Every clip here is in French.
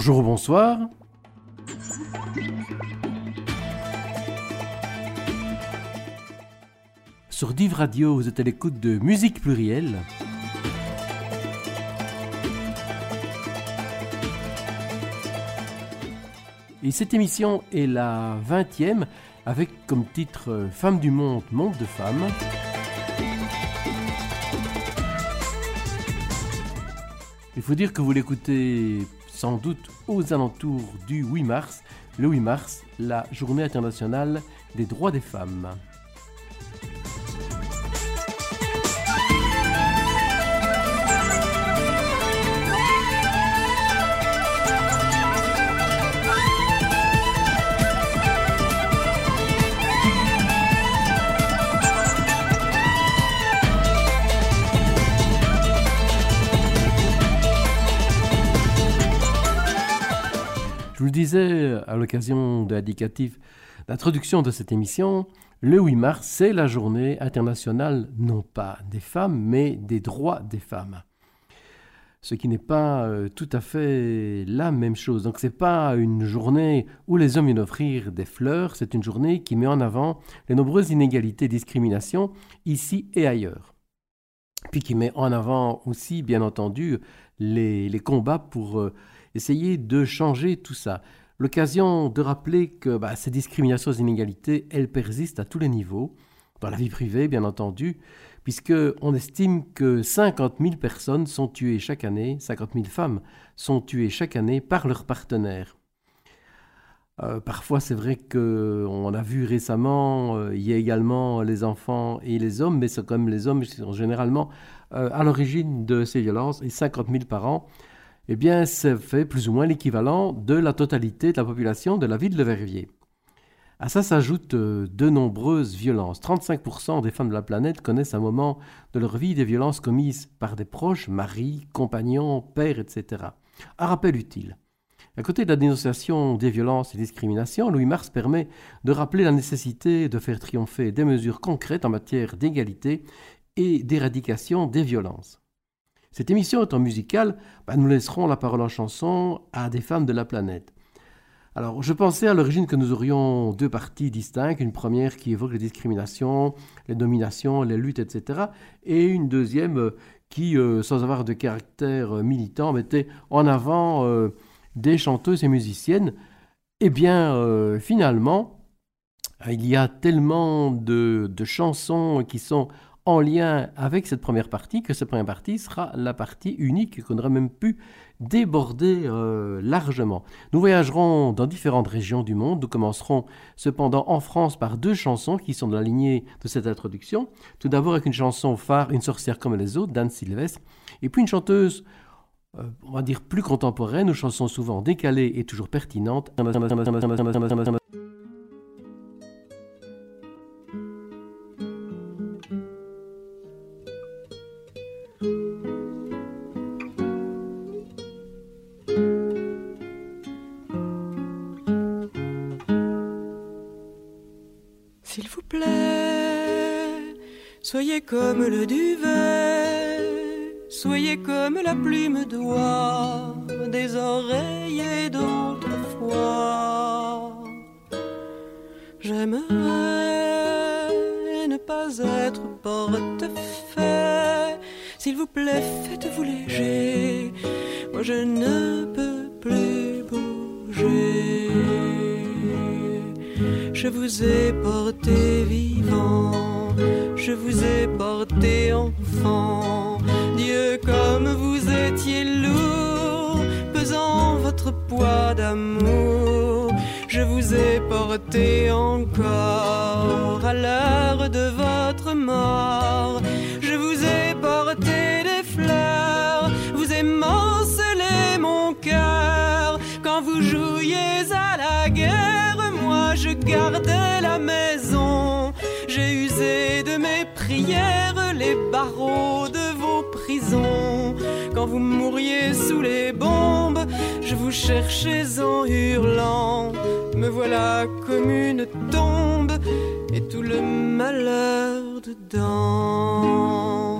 Bonjour ou bonsoir. Sur Div Radio, vous êtes à l'écoute de Musique Plurielle. Et cette émission est la 20e avec comme titre euh, Femmes du monde, monde de femmes. Il faut dire que vous l'écoutez sans doute aux alentours du 8 mars, le 8 mars, la journée internationale des droits des femmes. Disais à l'occasion de l'indicatif d'introduction de cette émission, le 8 mars, c'est la journée internationale non pas des femmes, mais des droits des femmes. Ce qui n'est pas euh, tout à fait la même chose. Donc c'est pas une journée où les hommes viennent offrir des fleurs, c'est une journée qui met en avant les nombreuses inégalités et discriminations ici et ailleurs. Puis qui met en avant aussi, bien entendu, les, les combats pour euh, essayer de changer tout ça. L'occasion de rappeler que bah, ces discriminations et inégalités, elles persistent à tous les niveaux, dans la vie privée bien entendu, puisqu'on estime que 50 000 personnes sont tuées chaque année, 50 000 femmes sont tuées chaque année par leurs partenaires. Euh, parfois, c'est vrai qu'on a vu récemment, euh, il y a également les enfants et les hommes, mais c'est quand même les hommes qui sont généralement euh, à l'origine de ces violences, et 50 000 par eh bien, ça fait plus ou moins l'équivalent de la totalité de la population de la ville de Verviers. À ça s'ajoutent euh, de nombreuses violences. 35% des femmes de la planète connaissent à un moment de leur vie des violences commises par des proches, maris, compagnons, pères, etc. Un rappel utile. À côté de la dénonciation des violences et discriminations, Louis Mars permet de rappeler la nécessité de faire triompher des mesures concrètes en matière d'égalité et d'éradication des violences. Cette émission étant musicale, bah, nous laisserons la parole en chanson à des femmes de la planète. Alors, je pensais à l'origine que nous aurions deux parties distinctes, une première qui évoque les discriminations, les dominations, les luttes, etc., et une deuxième euh, qui, euh, sans avoir de caractère euh, militant, mettait en avant des chanteuses et musiciennes. Eh bien, finalement, il y a tellement de, de chansons qui sont en lien avec cette première partie, que cette première partie sera la partie unique qu'on aurait même pu déborder euh, largement. Nous voyagerons dans différentes régions du monde. Nous commencerons cependant en France par deux chansons qui sont de la lignée de cette introduction. Tout d'abord avec une chanson phare, Une sorcière comme les autres, d'Anne Sylvestre, et puis une chanteuse euh, on va dire plus contemporaine, aux chansons souvent décalées et toujours pertinentes. Soyez comme le duvet, soyez comme la plume d'oie des oreillers d'autrefois. J'aimerais ne pas être porte-fait. S'il vous plaît, faites-vous léger. Moi, je ne peux plus bouger. Je vous ai porté vivant je vous ai porté enfant. Dieu, comme vous étiez lourd, pesant votre poids d'amour, je vous ai porté encore à l'heure de votre mort. Je vous ai porté des fleurs, vous émancelez mon cœur. Quand vous jouiez à la guerre, moi je gardais la maison. J'ai usé de mes prières les barreaux de vos prisons. Quand vous mouriez sous les bombes, je vous cherchais en hurlant. Me voilà comme une tombe et tout le malheur dedans.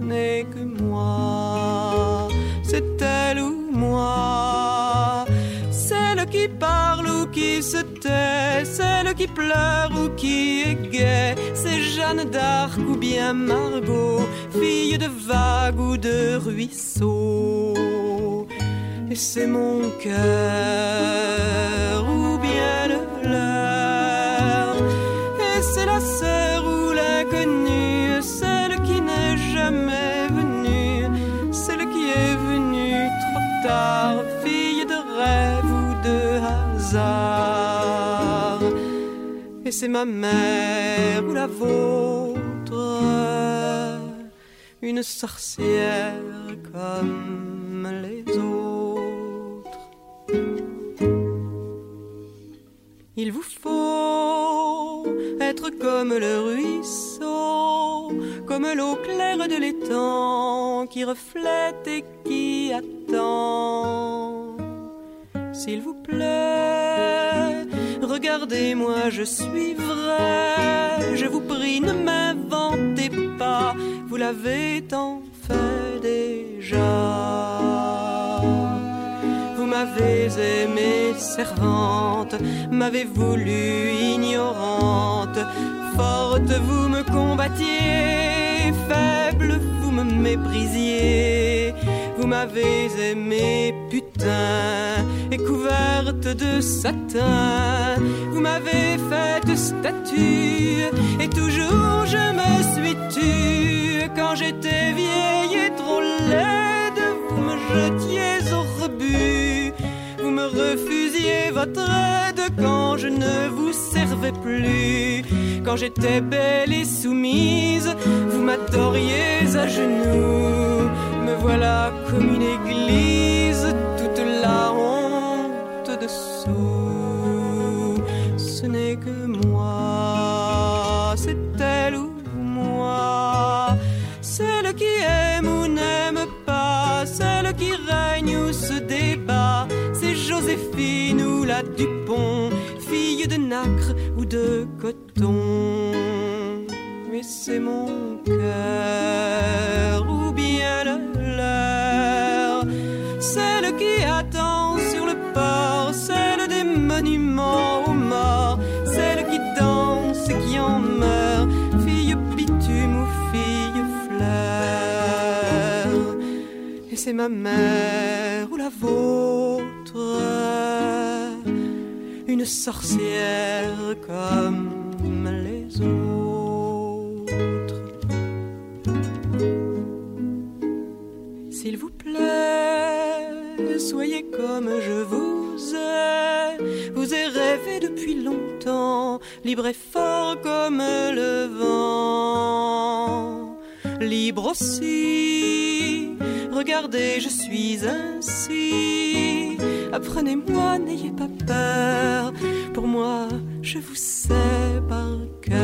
N'est que moi, c'est elle ou moi. celle qui parle qui se tait, celle qui pleure ou qui est gaie, c'est Jeanne d'Arc ou bien Margot, fille de vagues ou de ruisseaux. Et c'est mon cœur ou bien le leur, et c'est la sœur ou l'inconnue, celle qui n'est jamais venue, celle qui est venue trop tard, Et c'est ma mère ou la vôtre, une sorcière comme les autres. Il vous faut être comme le ruisseau, comme l'eau claire de l'étang qui reflète et qui attend. S'il vous plaît, regardez-moi, je suis vrai. Je vous prie, ne m'inventez pas, vous l'avez tant fait déjà. Vous m'avez aimée servante, m'avez voulu ignorante, forte vous me combattiez, faible vous me méprisiez. Vous m'avez aimé putain et couverte de satin. Vous m'avez faite statue et toujours je me suis tue. Quand j'étais vieille et trop laide, vous me jetiez au rebut. Vous me refusiez votre aide quand je ne vous servais plus. Quand j'étais belle et soumise, vous m'adoriez à genoux. Me voilà comme une église, toute la honte dessous. Ce n'est que moi, c'est elle ou moi. Celle qui aime ou n'aime pas, celle qui règne ou se débat. C'est Joséphine ou la Dupont, fille de nacre ou de coton. Mais c'est mon cœur c'est ma mère ou la vôtre, une sorcière comme les autres. S'il vous plaît, soyez comme je vous ai. Vous ai rêvé depuis longtemps, libre et fort comme le vent. Libre aussi, regardez, je suis ainsi. Apprenez-moi, n'ayez pas peur. Pour moi, je vous sais par cœur.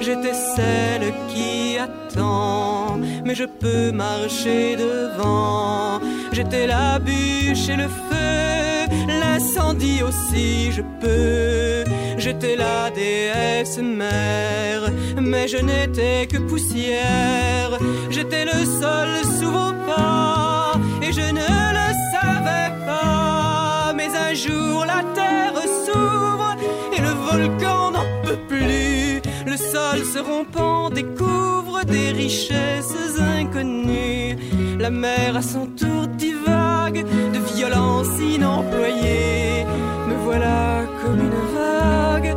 J'étais celle qui attend, mais je peux marcher devant. J'étais la bûche et le feu, l'incendie aussi je peux. J'étais la déesse mère, mais je n'étais que poussière. J'étais le sol sous vos pas, et je ne le savais pas. Mais un jour la terre s'ouvre, et le volcan n'en peut plus. Le sol se rompant découvre des richesses inconnues. La mer à son tour divague de violence inemployée. Voilà comme une vague,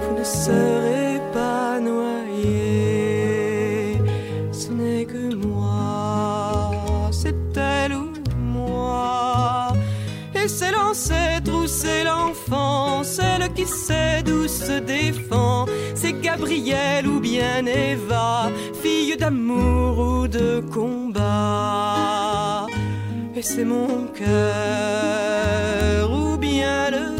vous ne serez pas noyé. Ce n'est que moi, c'est elle ou moi. Et c'est l'ancêtre ou c'est l'enfant, celle qui sait d'où se défend. C'est Gabrielle ou bien Eva, fille d'amour ou de combat. Et c'est mon cœur ou bien le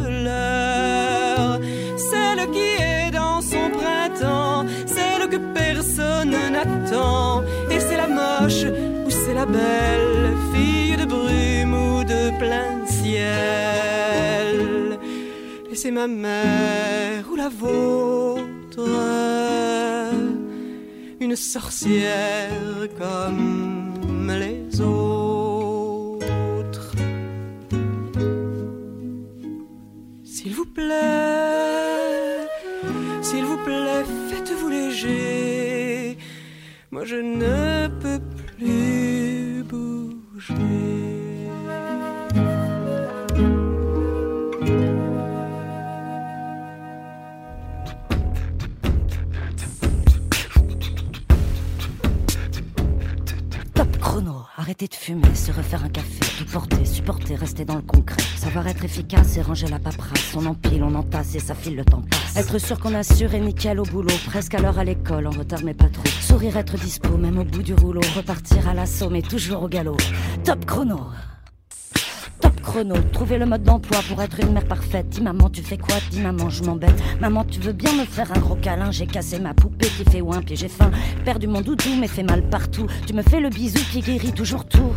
celle qui est dans son printemps, celle que personne n'attend. Et c'est la moche ou c'est la belle, fille de brume ou de plein ciel. Et c'est ma mère ou la vôtre, une sorcière comme les autres. S'il vous plaît, s'il vous plaît, faites-vous léger. Moi je ne peux plus bouger. Arrêter de fumer, se refaire un café, tout porter, supporter, rester dans le concret. Savoir être efficace et ranger la paperasse. On empile, on entasse et ça file, le temps passe. Être sûr qu'on assure et nickel au boulot, presque à l'heure à l'école, en retard mais pas trop. Sourire, être dispo, même au bout du rouleau. Repartir à l'assaut, mais toujours au galop. Top chrono chrono, trouver le mode d'emploi pour être une mère parfaite. Dis maman, tu fais quoi? Dis maman, je m'embête. Maman, tu veux bien me faire un gros câlin? J'ai cassé ma poupée qui fait ouin, puis j'ai faim. Perdu mon doudou, mais fait mal partout. Tu me fais le bisou qui guérit toujours tout.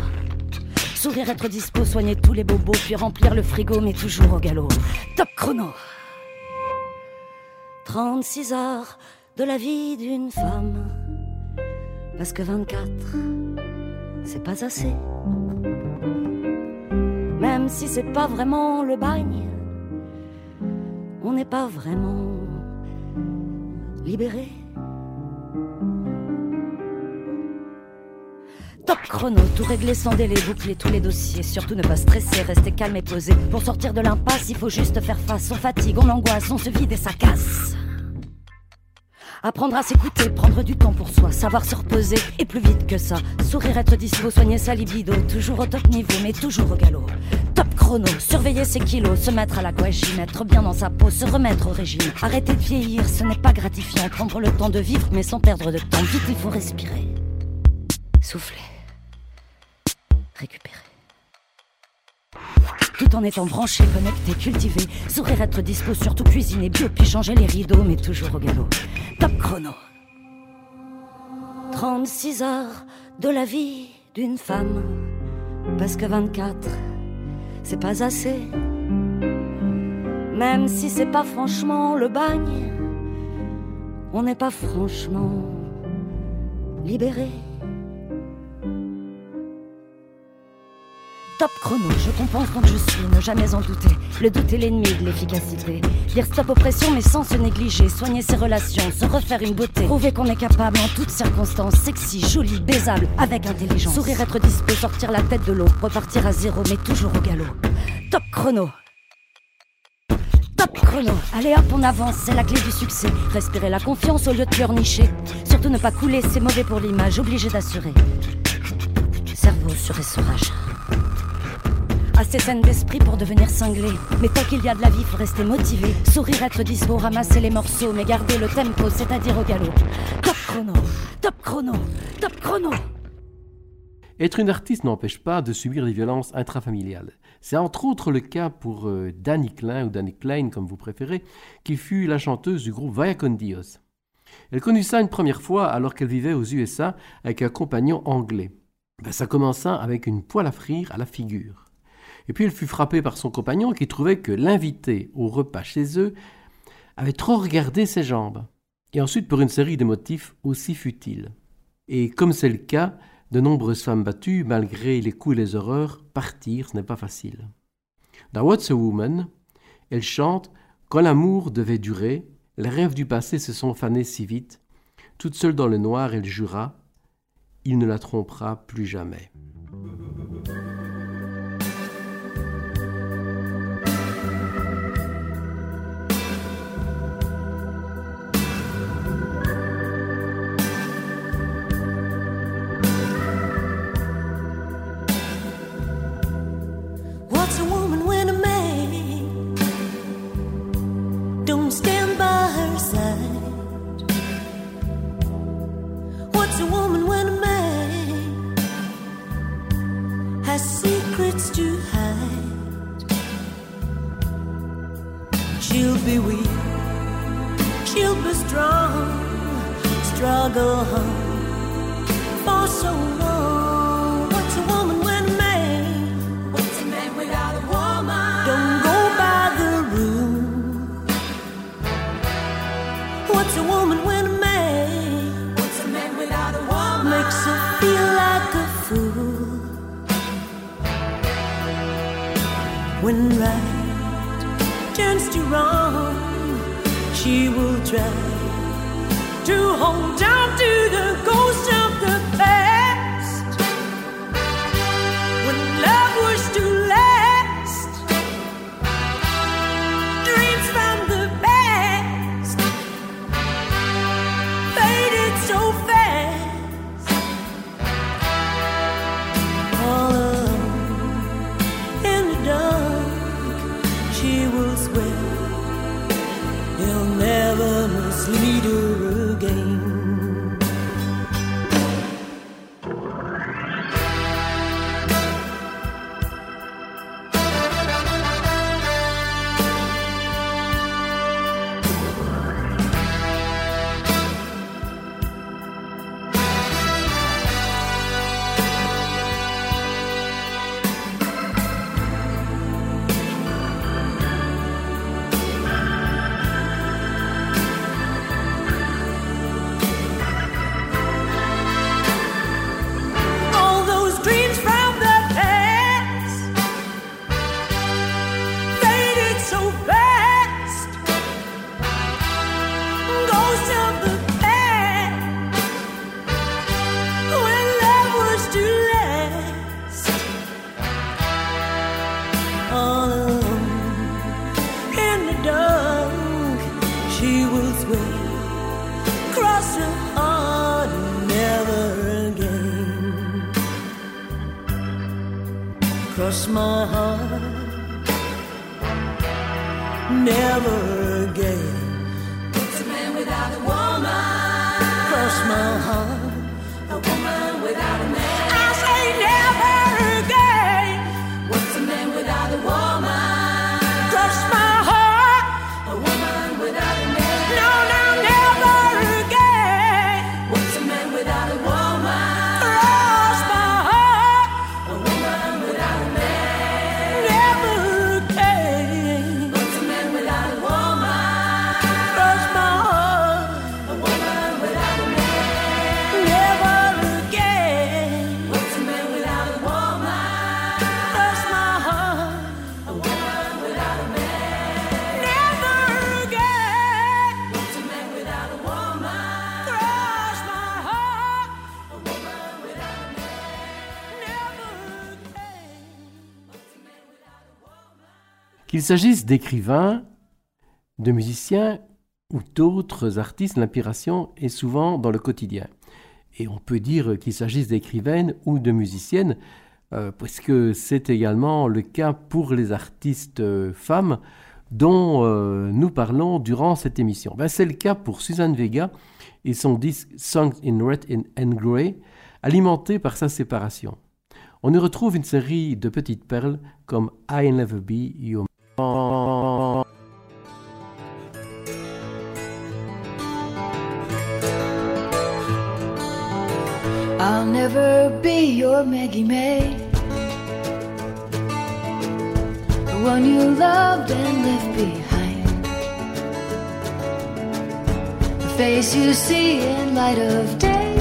Sourire, être dispo, soigner tous les bobos, puis remplir le frigo, mais toujours au galop. Top chrono 36 heures de la vie d'une femme. Parce que 24, c'est pas assez même si c'est pas vraiment le bagne, on n'est pas vraiment libéré. Top chrono, tout régler sans délai, boucler tous les dossiers, surtout ne pas stresser, rester calme et posé. Pour sortir de l'impasse, il faut juste faire face. On fatigue, on angoisse, on se vide et ça casse. Apprendre à s'écouter, prendre du temps pour soi, savoir se reposer, et plus vite que ça. Sourire, être dispo, soigner sa libido, toujours au top niveau, mais toujours au galop. Chrono, surveiller ses kilos, se mettre à la l'aquagym, mettre bien dans sa peau, se remettre au régime. Arrêter de vieillir, ce n'est pas gratifiant. Prendre le temps de vivre, mais sans perdre de temps. Vite, il faut respirer. Souffler. Récupérer tout en étant branché, connecté, cultivé. Sourire, être dispo, surtout cuisiner bio, puis changer les rideaux, mais toujours au galop. Top chrono. 36 heures de la vie d'une femme, parce que 24, c'est pas assez. Même si c'est pas franchement le bagne, on n'est pas franchement libéré. Top chrono, je compense quand je suis, ne jamais en douter. Le doute est l'ennemi de l'efficacité. Dire stop aux pressions mais sans se négliger. Soigner ses relations, se refaire une beauté. Prouver qu'on est capable en toutes circonstances. Sexy, jolie, baisable, avec intelligence. Sourire, être dispo, sortir la tête de l'eau. Repartir à zéro mais toujours au galop. Top chrono. Top chrono. Allez hop, on avance, c'est la clé du succès. Respirer la confiance au lieu de pleurnicher. Surtout ne pas couler, c'est mauvais pour l'image, obligé d'assurer. Cerveau sur essorage assez saine d'esprit pour devenir cinglé. Mais tant qu'il y a de la vie, faut rester motivé. Sourire, être dispo, ramasser les morceaux, mais garder le tempo, c'est-à-dire au galop. Top chrono, top chrono, top chrono. Être une artiste n'empêche pas de subir des violences intrafamiliales. C'est entre autres le cas pour euh, Danny Klein, ou Danny Klein comme vous préférez, qui fut la chanteuse du groupe Vaya Con Dios. Elle connut ça une première fois alors qu'elle vivait aux USA avec un compagnon anglais. Ben, ça commença avec une poêle à frire à la figure. Et puis elle fut frappée par son compagnon qui trouvait que l'invité au repas chez eux avait trop regardé ses jambes. Et ensuite pour une série de motifs aussi futiles. Et comme c'est le cas, de nombreuses femmes battues, malgré les coups et les horreurs, partir, ce n'est pas facile. Dans What's a Woman, elle chante Quand l'amour devait durer, les rêves du passé se sont fanés si vite. Toute seule dans le noir, elle jura Il ne la trompera plus jamais. be weak, she'll be strong, struggle on for so long. What's a woman when a man? What's a man without a woman? Don't go by the rule. What's a woman when a man? What's a man without a woman? Makes her feel like a fool. When right turns to wrong, she will try to hold on to the ghost Qu'il s'agisse d'écrivains, de musiciens ou d'autres artistes, l'inspiration est souvent dans le quotidien. Et on peut dire qu'il s'agisse d'écrivaines ou de musiciennes, euh, puisque c'est également le cas pour les artistes euh, femmes dont euh, nous parlons durant cette émission. Ben, c'est le cas pour Suzanne Vega et son disque Songs in Red and Grey, alimenté par sa séparation. On y retrouve une série de petites perles comme I'll Never Be Your be your Maggie May. The one you loved and left behind. The face you see in light of day.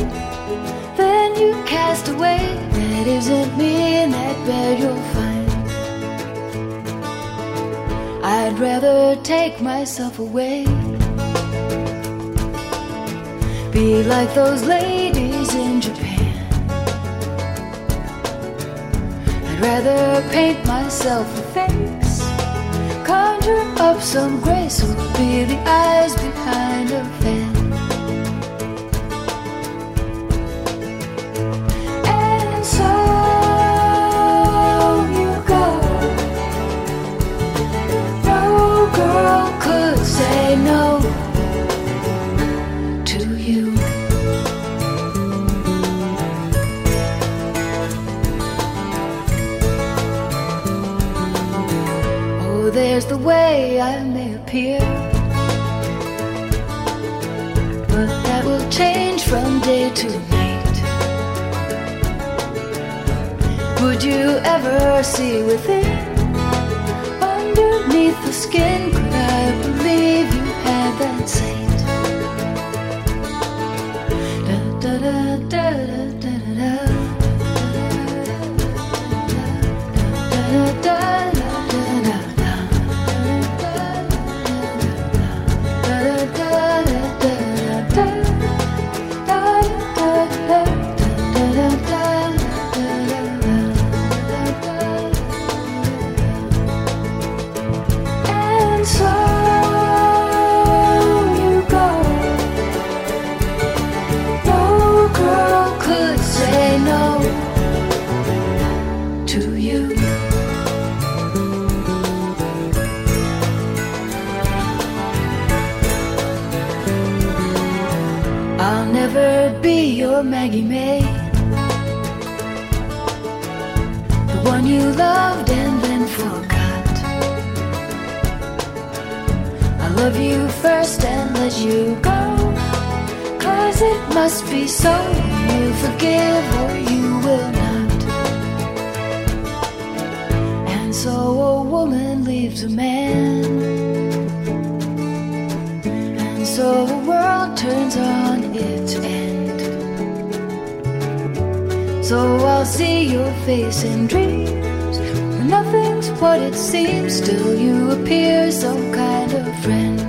Then you cast away. That isn't me in that bed you'll find. I'd rather take myself away. Be like those ladies in Japan. Rather paint myself a face, conjure up some grace, or be the eyes behind a fan. Way I may appear, but that will change from day to night. Would you ever see within? Underneath the skin, could I love you first and let you go. Cause it must be so. You forgive or you will not. And so a woman leaves a man. And so the world turns on its end. So I'll see your face in dreams. When nothing's what it seems, still you appear some kind of friend.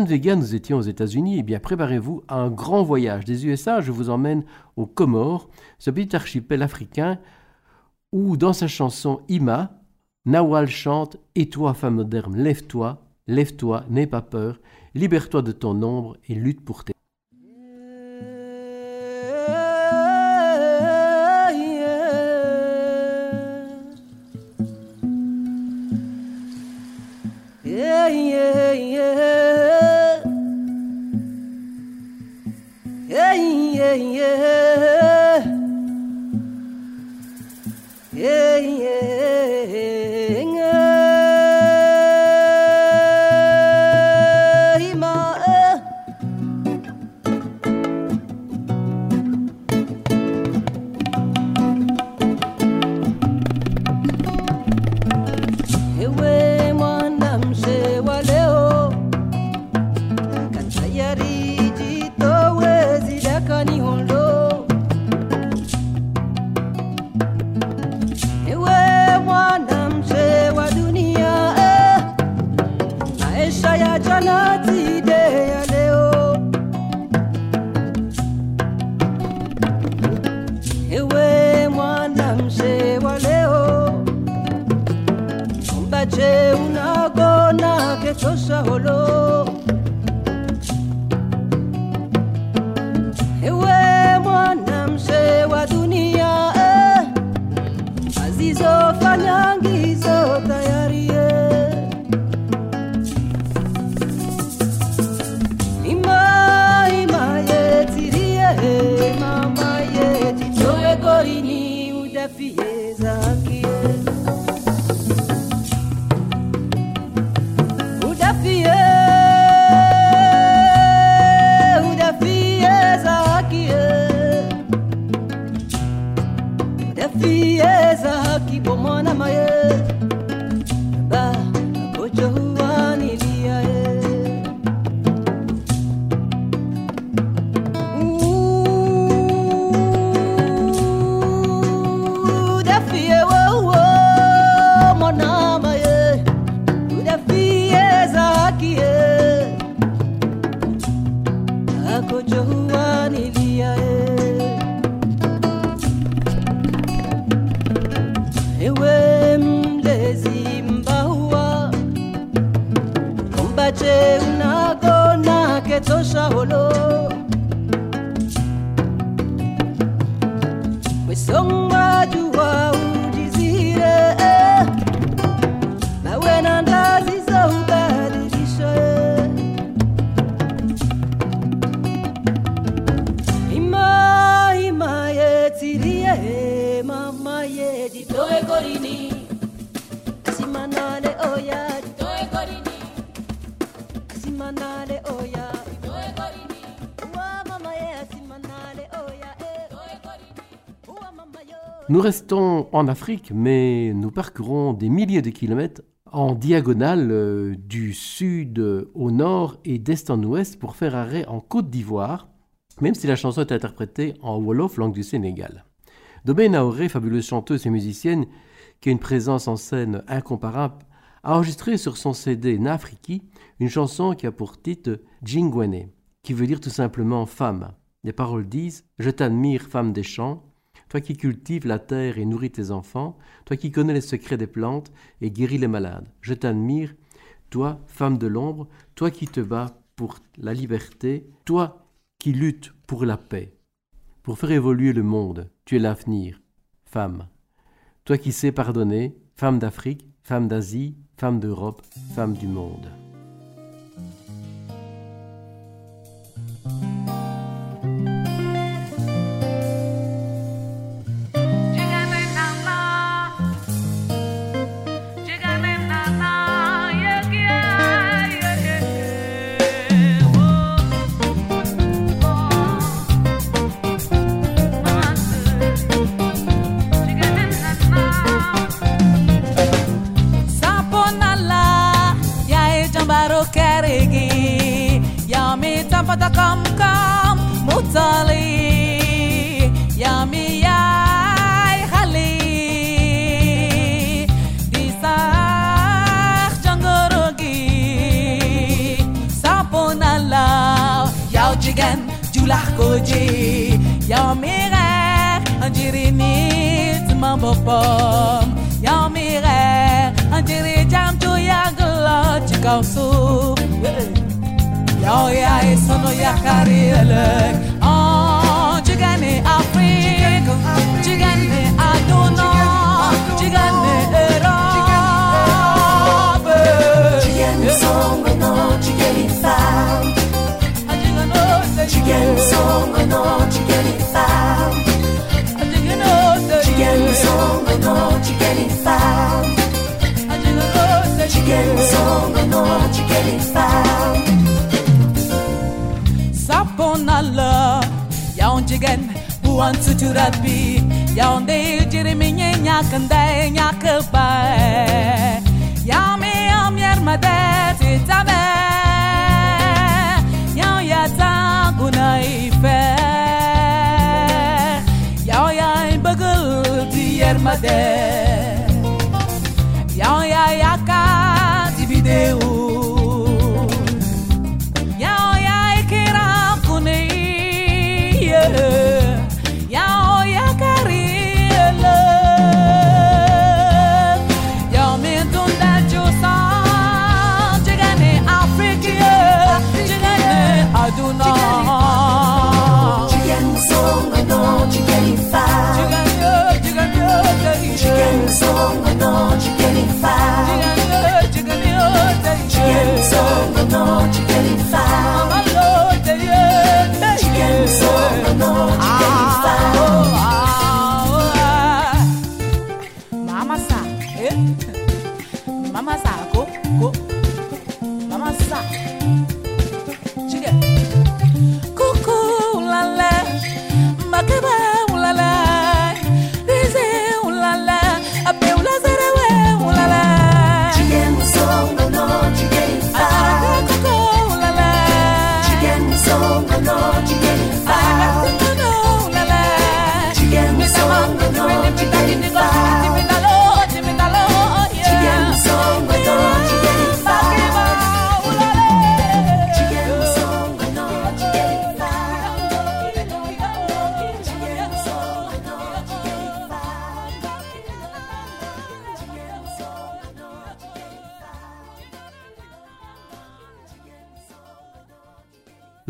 Nous étions aux États-Unis. Eh bien, préparez-vous à un grand voyage. Des USA, je vous emmène aux Comores, ce petit archipel africain où, dans sa chanson Ima, Nawal chante Et toi, femme moderne, lève-toi, lève-toi, n'aie pas peur, libère-toi de ton ombre et lutte pour tes. Yeah. Nous restons en Afrique, mais nous parcourons des milliers de kilomètres en diagonale euh, du sud au nord et d'est en ouest pour faire arrêt en Côte d'Ivoire, même si la chanson est interprétée en Wolof, langue du Sénégal. Dobé Naoré, fabuleuse chanteuse et musicienne, qui a une présence en scène incomparable, a enregistré sur son CD Nafriki une chanson qui a pour titre Jingwene, qui veut dire tout simplement femme. Les paroles disent Je t'admire, femme des champs, toi qui cultives la terre et nourris tes enfants, toi qui connais les secrets des plantes et guéris les malades. Je t'admire, toi, femme de l'ombre, toi qui te bats pour la liberté, toi qui luttes pour la paix. Pour faire évoluer le monde, tu es l'avenir, femme. Toi qui sais pardonner, femme d'Afrique, femme d'Asie, femme d'Europe, femme du monde. melody Y'all mirar, andirini mambo pom Y'all mirar, andiri jam to chikau soup Y'all ya isono yakarelek Chicken song, I know chicken is foul. Chicken song, I know chicken is foul. Chicken song, I know chicken is foul. Saponala, yawn chicken, who wants to do that be? Yawn de Jeremy Nyak and Dayakabai. Yami, I'm your mother, it's a man kunayfe Yağ yay di diyermede song no ci che li fa Chicken song no ci che li fa Chicken song no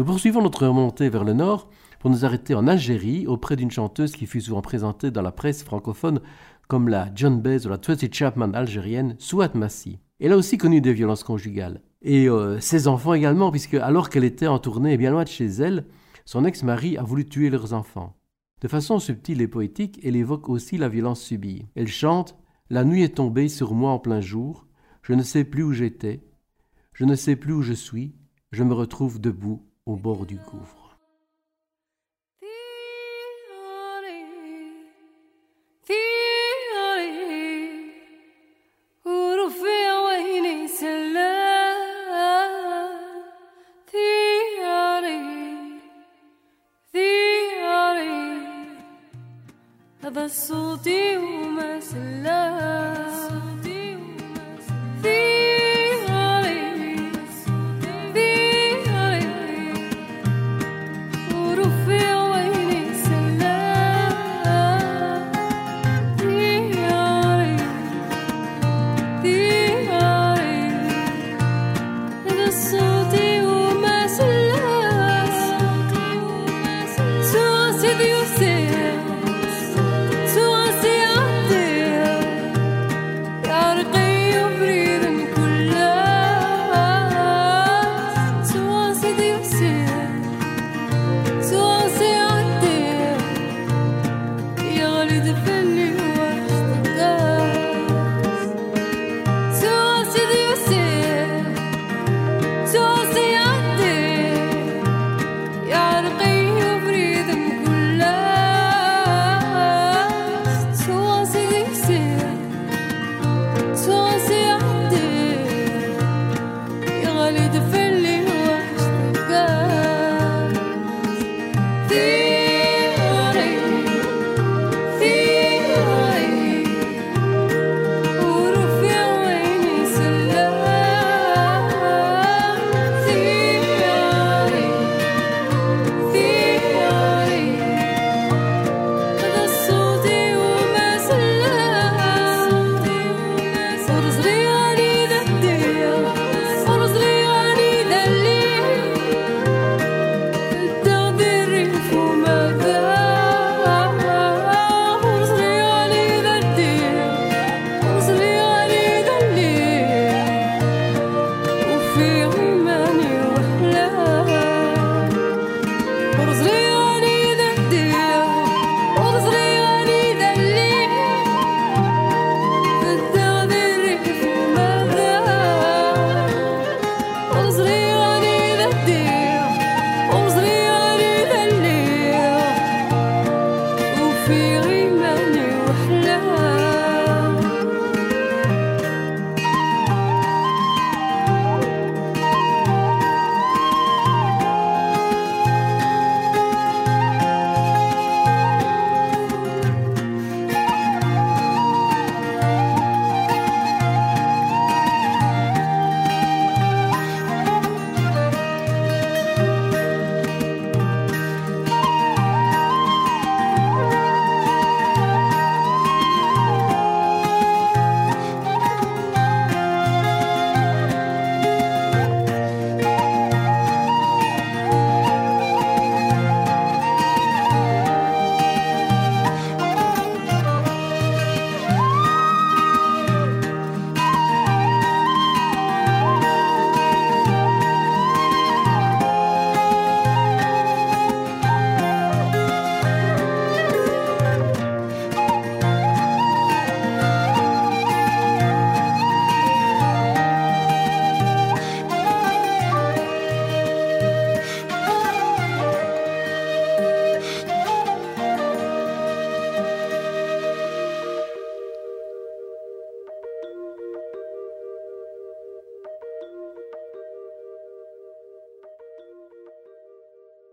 Nous poursuivons notre remontée vers le nord pour nous arrêter en Algérie auprès d'une chanteuse qui fut souvent présentée dans la presse francophone comme la John Baez ou la Tracy Chapman algérienne, Souat Massi. Elle a aussi connu des violences conjugales. Et euh, ses enfants également, puisque alors qu'elle était en tournée bien loin de chez elle, son ex-mari a voulu tuer leurs enfants. De façon subtile et poétique, elle évoque aussi la violence subie. Elle chante La nuit est tombée sur moi en plein jour, je ne sais plus où j'étais, je ne sais plus où je suis, je me retrouve debout au bord du gouffre.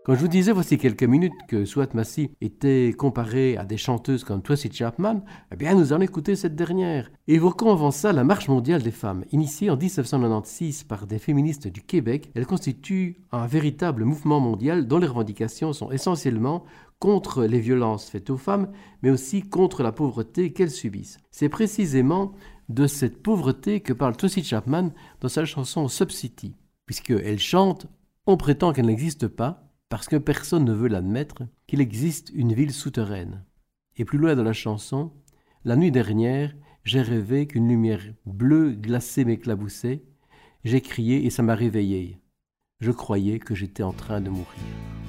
Quand je vous disais voici quelques minutes que Swat Massey était comparée à des chanteuses comme Tracy Chapman, eh bien nous allons écouter cette dernière. Évoquons avant ça la Marche mondiale des femmes. Initiée en 1996 par des féministes du Québec, elle constitue un véritable mouvement mondial dont les revendications sont essentiellement contre les violences faites aux femmes, mais aussi contre la pauvreté qu'elles subissent. C'est précisément de cette pauvreté que parle Tracy Chapman dans sa chanson Subcity, puisqu'elle chante On prétend qu'elle n'existe pas, parce que personne ne veut l'admettre, qu'il existe une ville souterraine. Et plus loin dans la chanson, la nuit dernière, j'ai rêvé qu'une lumière bleue glacée m'éclaboussait, j'ai crié et ça m'a réveillé. Je croyais que j'étais en train de mourir.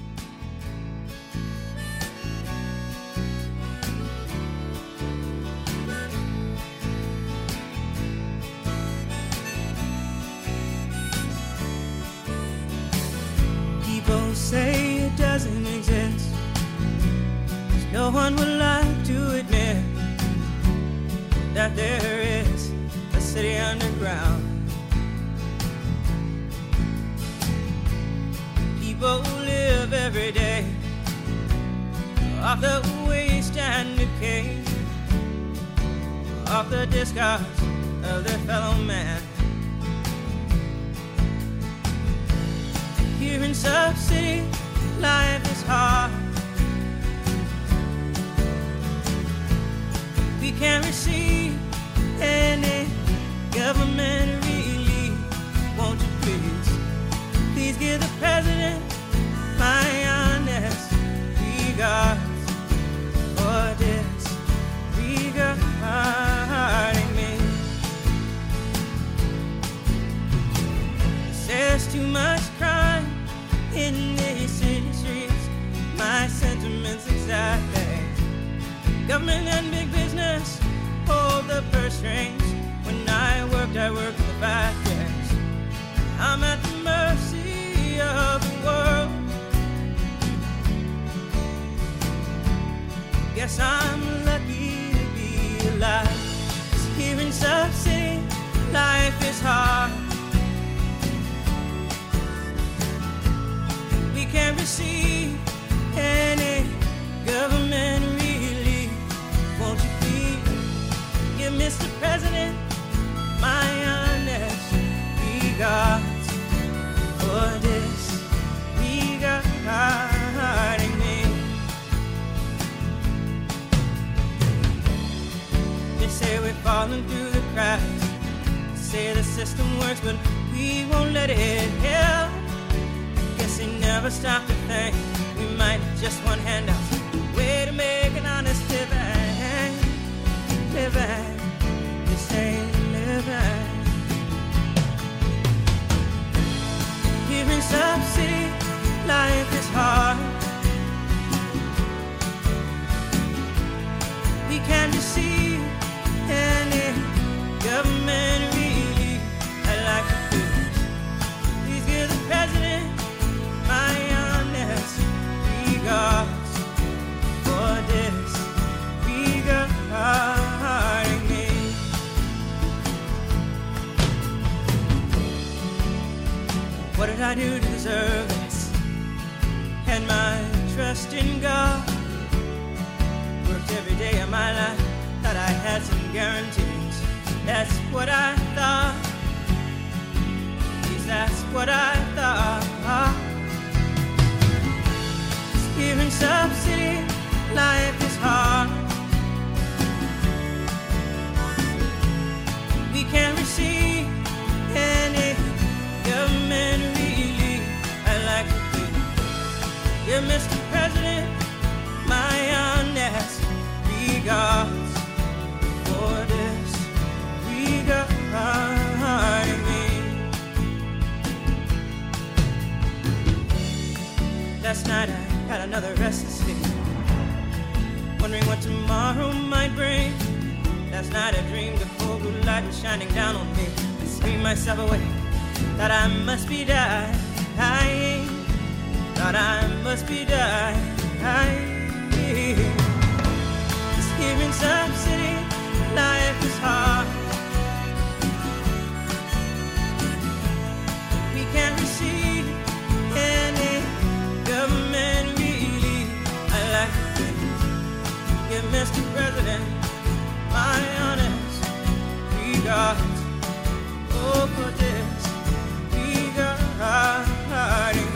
That there is a city underground. People live every day off the waste and decay. case of the discards of their fellow man. Here in Sub City, life is hard. We can't receive any government relief. Won't you please, please give the president my honest regards for disregarding me. There's too much crime in these city streets. My sentiments exactly. Government and big business hold the purse strings. When I worked, I worked the factories. I'm at the mercy of the world. Guess I'm lucky to be alive. here in Sub City, life is hard. We can't receive any government Mr. President my honest regards for this regarding me? They say we're falling through the cracks. They say the system works, but we won't let it help. Guess they never stop to think we might just want handouts. Way to make an honest living, living. Regards for this. Regarding What did I do to deserve this? And my trust in God worked every day of my life. Thought I had some guarantees. That's what I thought. Yes, that's what I thought. Here in Sub City, life is hard. We can't receive yeah, Mr. President, my honest regards for this regarding me. Last night I had another restless sleep, wondering what tomorrow might bring. Last night I dreamed the full blue light was shining down on me. I screamed myself awake, that I must be dying. Thought I must be dying. Just here in some city, life is hard. We can't receive any government relief. I like think, give Mr. President my honest regards. Oh, for this regarding me.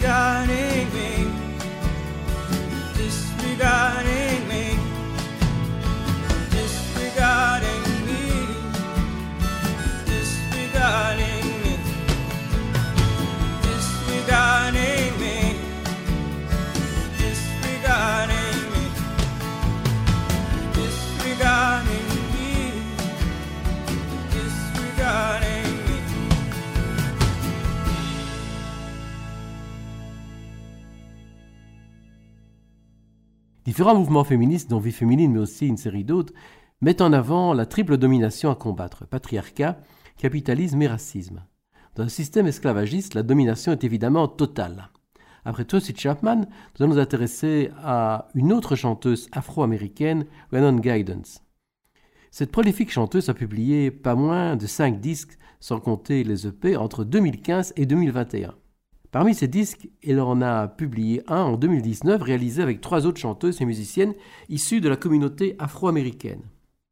God, amen. Différents mouvements féministes, dont Vie féminine, mais aussi une série d'autres, mettent en avant la triple domination à combattre patriarcat, capitalisme et racisme. Dans un système esclavagiste, la domination est évidemment totale. Après Tracy Chapman, nous allons nous intéresser à une autre chanteuse afro-américaine, Rhiannon Guidance. Cette prolifique chanteuse a publié pas moins de 5 disques, sans compter les EP, entre 2015 et 2021. Parmi ces disques, il en a publié un en 2019 réalisé avec trois autres chanteuses et musiciennes issues de la communauté afro-américaine.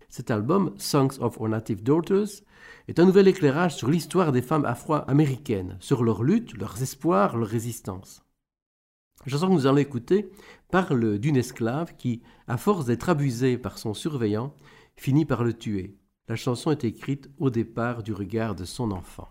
Cet album, Songs of Our Native Daughters, est un nouvel éclairage sur l'histoire des femmes afro-américaines, sur leur lutte, leurs espoirs, leur résistance. La chanson que nous allons écouter parle d'une esclave qui, à force d'être abusée par son surveillant, finit par le tuer. La chanson est écrite au départ du regard de son enfant.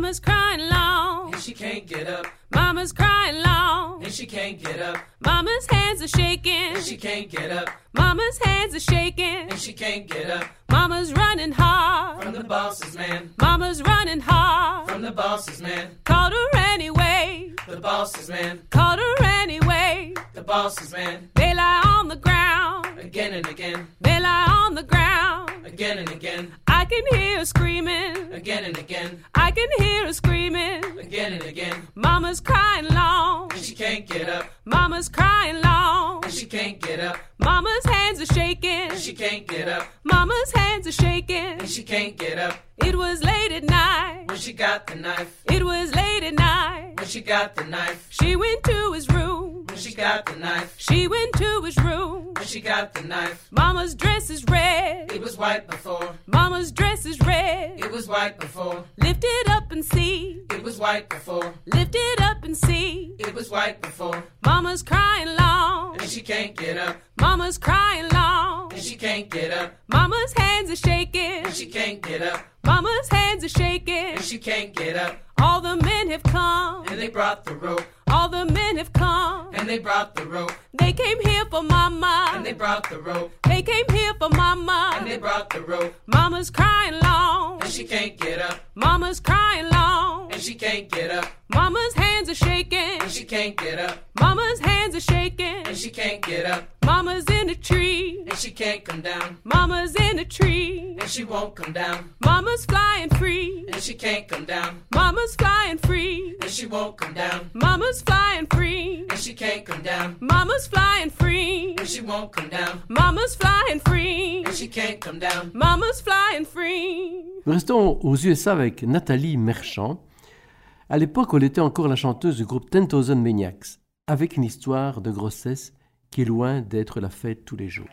Mama's crying long, and she can't get up. Mama's crying long, and she can't get up. Mama's hands are shaking, and she can't get up. Mama's hands are shaking, and she can't get up. Mama's running hard from the boss's man. Mama's running hard from the boss's man. Called her anyway. The boss's man. Called her anyway. The boss's man. They lie on the ground again and again. They lie on the ground again and again. I can hear her screaming again and again. I can hear her screaming again and again. Mama's crying long and she can't get up. Mama's crying long and she can't get up. Mama's hands are shaking and she can't get up. Mama's hands are shaking and she can't get up. It was late at night when she got the knife. It was late at night when she got the knife. She went to his room she got the knife. She went to his room when she got the knife. Mama's dress is red. It was white before. Mama's dress is red. It was white before. Lift it up and see. It was white before. Lift it up and see. It was white before. Mama's crying long and she can't get up. Mama's crying long and she can't get up. Mama's hands are shaking and she can't get up. Mama's hands are shaking and she can't get up. All the men have come and they brought the rope. All the men have come and they brought the rope. They came here for Mama and they brought the rope. They came here for Mama and they brought the rope. Mama's crying long and she can't get up. Mama's crying long and she can't get up. Mama's hands are shaking and she can't get up. Mama's hands are shaking and she can't get up. Mama's in a tree and she can't come down. Mama's in a tree and she won't come down. Mama's flying free and she can't come down. Mama's flying free and she won't come down. Mama's flying free and she can't come down. Mama's flying free and she won't come down. Mama's flying free and she can't come down. Mama's flying free. Nous restons aux USA avec Nathalie Merchant. À l'époque, elle était encore la chanteuse du groupe Ten Thousand Maniacs, avec une histoire de grossesse qui est loin d'être la fête tous les jours.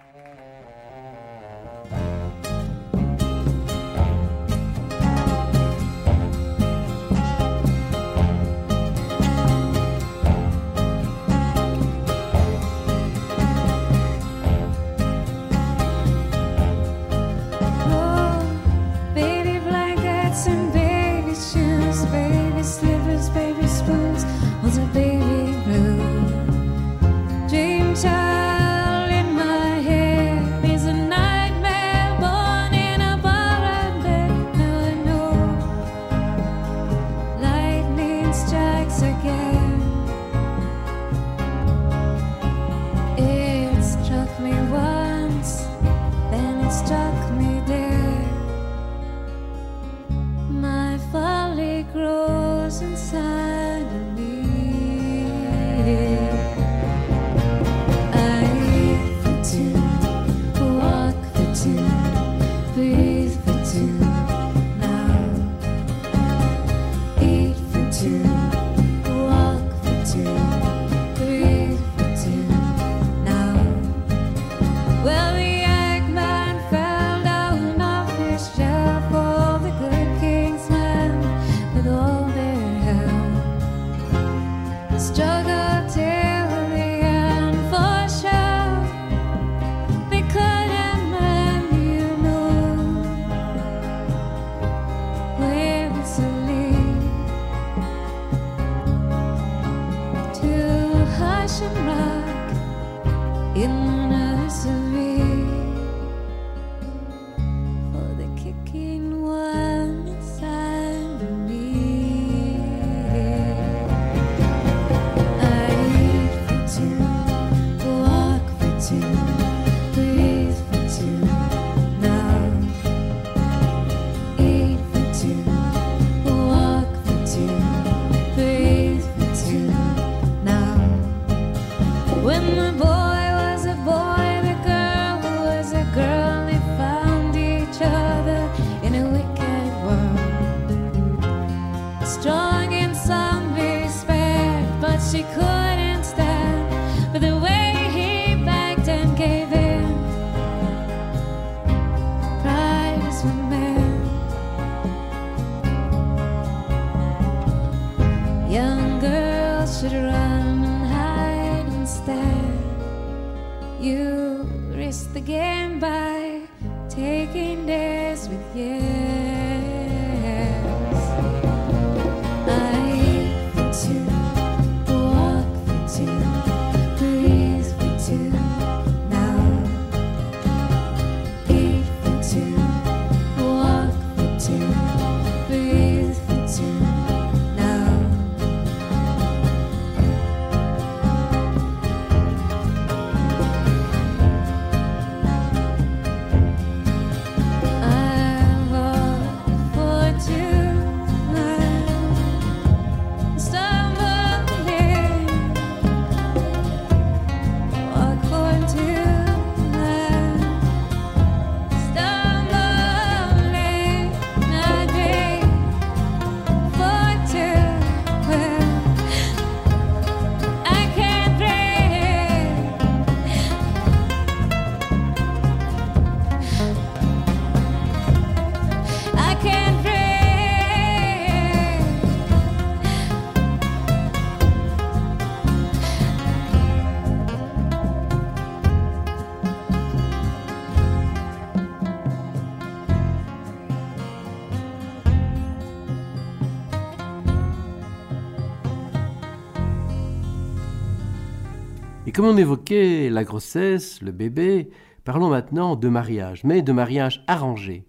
On évoquait la grossesse, le bébé, parlons maintenant de mariage, mais de mariage arrangé.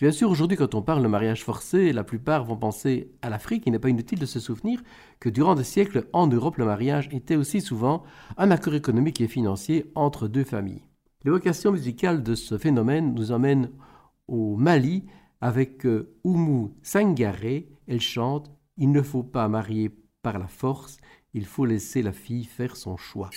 Bien sûr, aujourd'hui, quand on parle de mariage forcé, la plupart vont penser à l'Afrique. Il n'est pas inutile de se souvenir que durant des siècles, en Europe, le mariage était aussi souvent un accord économique et financier entre deux familles. L'évocation musicale de ce phénomène nous emmène au Mali avec euh, Oumou Sangaré. Elle chante Il ne faut pas marier par la force, il faut laisser la fille faire son choix.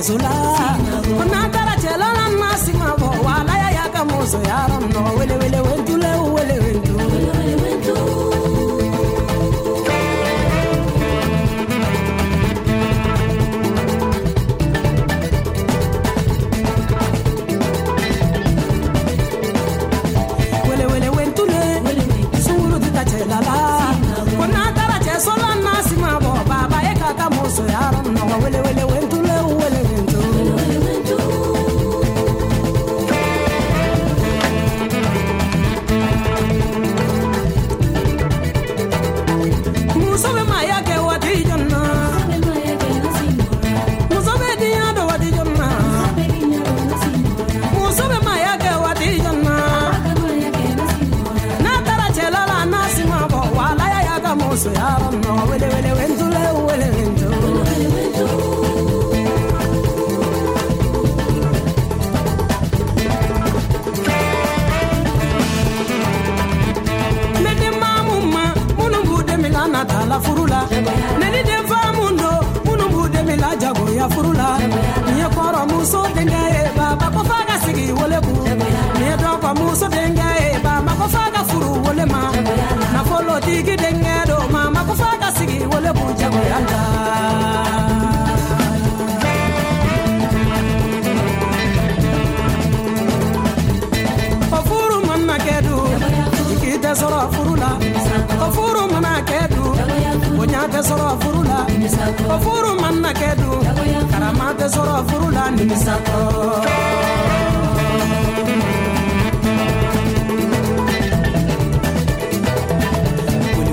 jesu la ko n'a taara cɛla la wa na tala furula. Tɛ sɔrɔ furu la. O furu mana kɛ dun karama tɛ sɔrɔ furu la nimisatɔ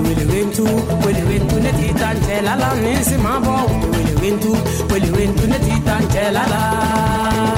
welewentu welewentu ne ti tan la ni si ma bɔ. Welewentu welewentu ne ti tan cɛla la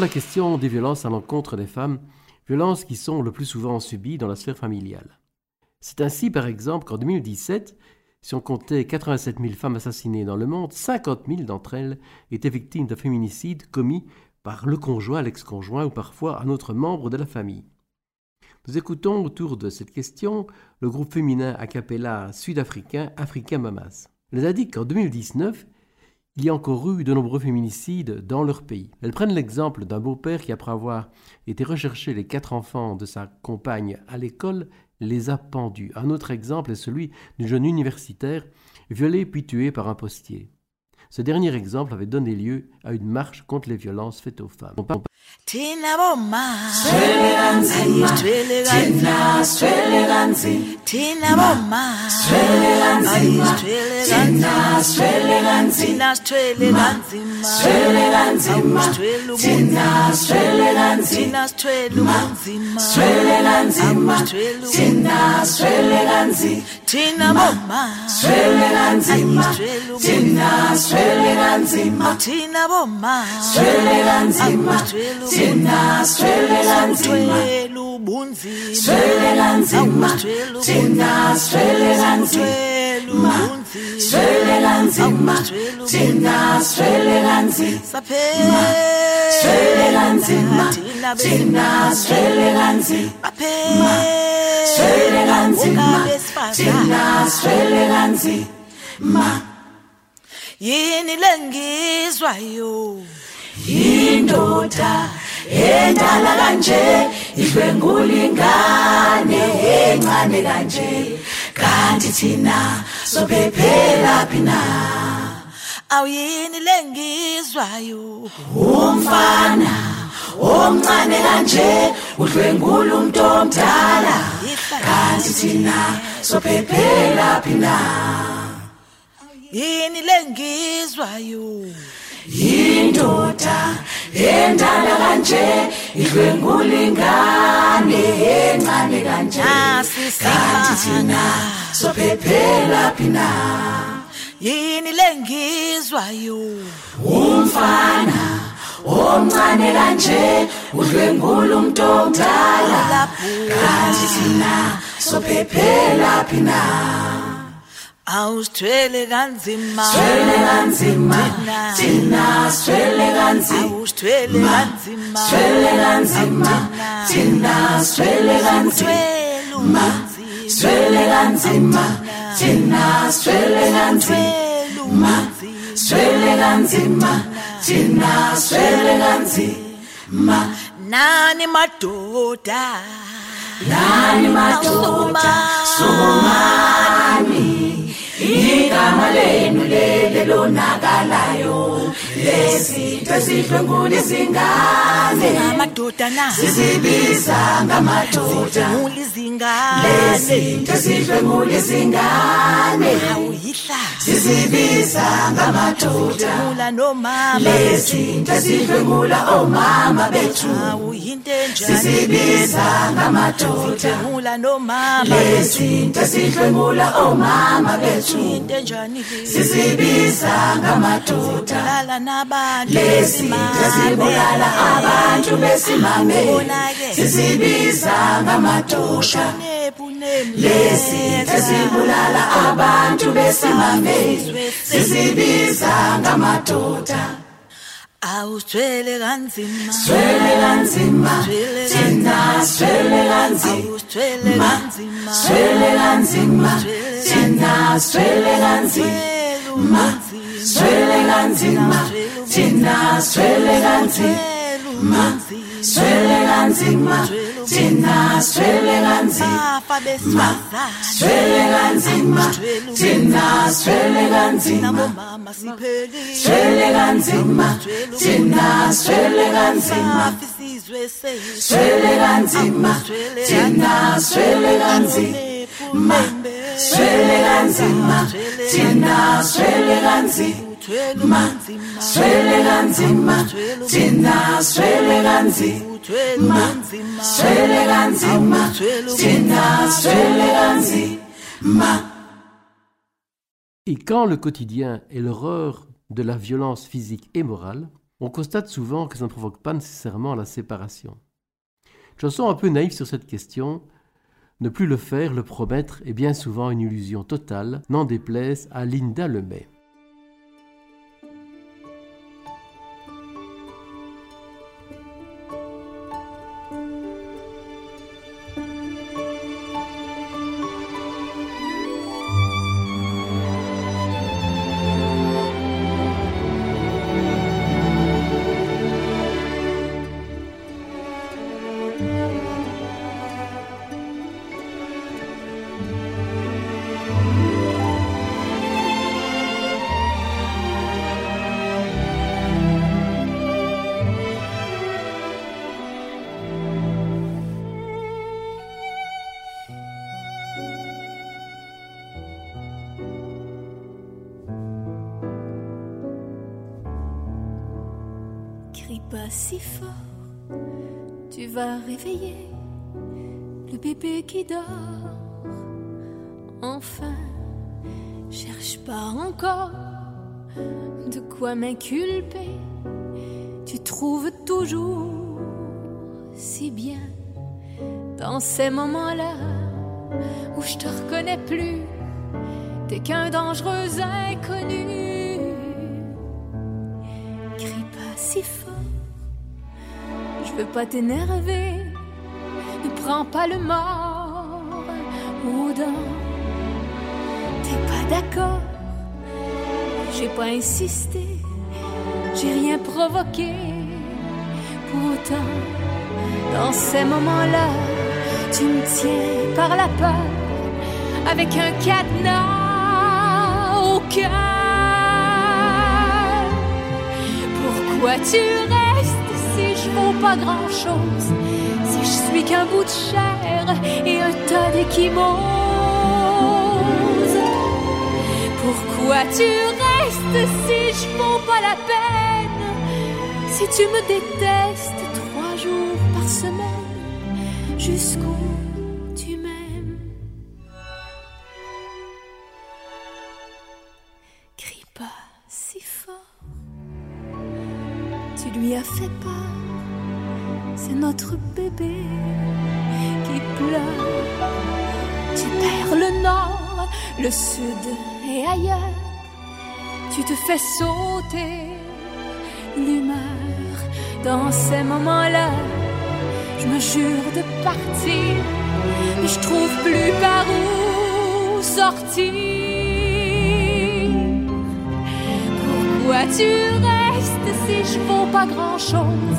La question des violences à l'encontre des femmes, violences qui sont le plus souvent subies dans la sphère familiale. C'est ainsi, par exemple, qu'en 2017, si on comptait 87 000 femmes assassinées dans le monde, 50 000 d'entre elles étaient victimes d'un féminicide commis par le conjoint, l'ex-conjoint ou parfois un autre membre de la famille. Nous écoutons autour de cette question le groupe féminin a cappella sud-africain Africa Mamas. Elles indiquent qu'en 2019, il y a encore eu de nombreux féminicides dans leur pays. Elles prennent l'exemple d'un beau-père qui, après avoir été rechercher les quatre enfants de sa compagne à l'école, les a pendus. Un autre exemple est celui d'une jeune universitaire violée puis tuée par un postier. Ce dernier exemple avait donné lieu à une marche contre les violences faites aux femmes. Thina bomma. Swele kanzima. Thina swele kanzima. Thina bomma. Swele kanzima. Swele kanzima. Thina swele kanzima. Swele kanzima. Thina swele kanzima. Swele kanzima. Swele kanzima Thina swele kanzima. Thina bomma. Swele kanzima. Thina swele kanzima. Thina bomma. Swele kanzima thina sithwelela nzima sithwelela nzima thina sithwelela nzima sithwelela nzima thina sithwelela nzima sithwelela nzima thina sithwelela nzima sithwelela nzima thina sithwelela nzima yini lengizwayo? Indoda endala kanje idlwengula ingane encane kanje. Kanti thina sophephela phina. Awuyini lengizwayo? Umfana omncane kanje udlwengula umuntu omdala. Kanti thina sophephela phina. Yini lengizwayo? Indoda endala kanje idlwengula ingane encane kanje. Kanti thina sophephela phina. Yini lengizwayo umfana omncane kanje udlwengula umuntu omdala kanti thina sophephela phina. Awusithwele kanzima. Swele kanzima. Thina. Swele kanzima. Awusithwele kanzima. Swele kanzima. Thina swele kanzima. Swele kanzima. Thina swele kanzima. Swele kanzima. Thina swele kanzima. Nani madoda? Nani madoda? Somani igama lenu lele lonakalayo lezinto ezidlwengula izingane. Ngamadoda na? Sizibiza ngamadoda. Izingane lezinto ezidlwengula izingane. Awuyihla. Sizibiza ngamadoda. Mula nomama lezinto ezidlwengula omama bethu. Awuyinto enjani sizibiza ngamadoda. Mula nomama lezinto ezidlwengula omama bethu. Into enjani sizibiza ngamadoda lala nabantu lezinto ezibulala abantu besimame. Sizibiza ngamadoda lezinto ezibulala abantu besimame. Sizibiza ngamadoda Awusithwele kanzima Sithwele kanzima Thina sithwele kanzima Awusithwele kanzima Sithwele kanzima Thina sithwele kanzima Sithwele kanzima Thina sithwele kanzima Sithwele kanzima thina swele kanzima swele kanzima thina swele kanzima swele kanzima thina swele kanzima swele kanzima thina swele kanzima Et quand le quotidien est l'horreur de la violence physique et morale, on constate souvent que ça ne provoque pas nécessairement la séparation. Une chanson un peu naïve sur cette question, ne plus le faire, le promettre, est bien souvent une illusion totale, n'en déplaise à Linda Lemay. Enfin, cherche pas encore de quoi m'inculper. Tu trouves toujours si bien dans ces moments-là où je te reconnais plus. T'es qu'un dangereux inconnu. Crie pas si fort, je veux pas t'énerver. Ne prends pas le mort dents. T'es pas d'accord, j'ai pas insisté, j'ai rien provoqué. Pourtant, dans ces moments-là, tu me tiens par la peur avec un cadenas au cœur. Pourquoi tu restes si je vaux pas grand-chose? Je suis qu'un bout de chair et un tas d'échymoses. Pourquoi tu restes si je vaux pas la peine? Si tu me détestes trois jours par semaine Jusqu'où Tu te fais sauter l'humeur dans ces moments-là. Je me jure de partir, mais je trouve plus par où sortir. Pourquoi tu restes si je vaux pas grand chose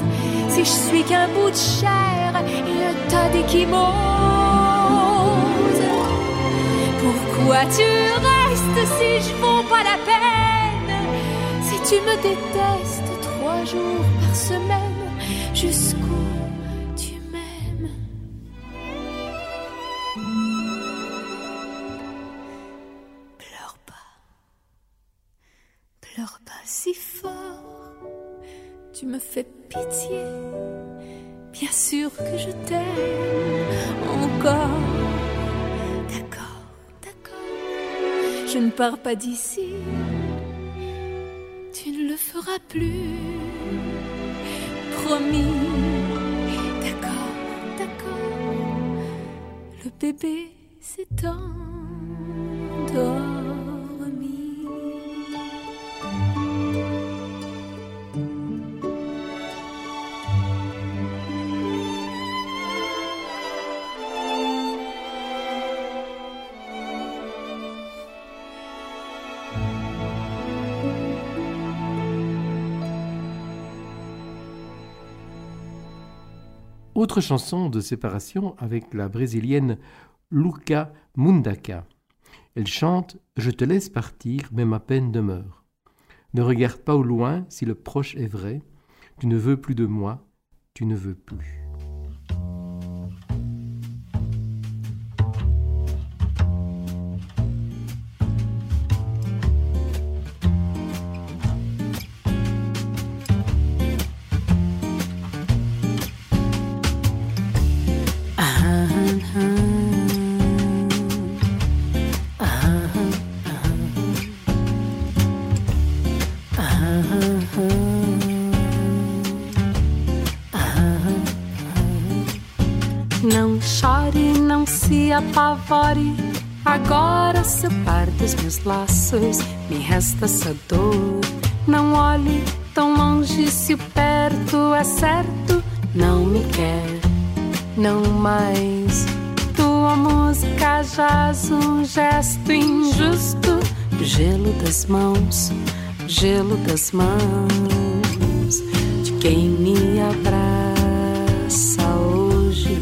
Si je suis qu'un bout de chair et un tas d'échymoses Pourquoi tu restes si je vaux pas la peine Si tu me détestes trois jours par semaine Jusqu'où tu m'aimes Pleure pas Pleure pas si fort, tu me fais pitié. Bien sûr que je t'aime encore. Je ne pars pas d'ici. Tu ne le feras plus. Promis. D'accord, d'accord, le bébé s'est Autre chanson de séparation avec la brésilienne Luca Mundaka. Elle chante Je te laisse partir, mais ma peine demeure. Ne regarde pas au loin si le proche est vrai. Tu ne veux plus de moi, tu ne veux plus. Agora seu par dos meus laços, me resta essa dor. Não olhe tão longe se o perto é certo. Não me quer, não mais. Tua música jaz um gesto injusto. Gelo das mãos, gelo das mãos de quem me abraça hoje.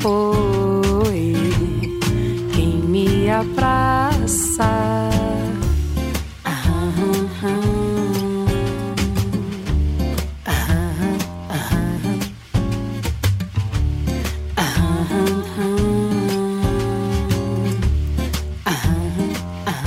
Quem ah, ah,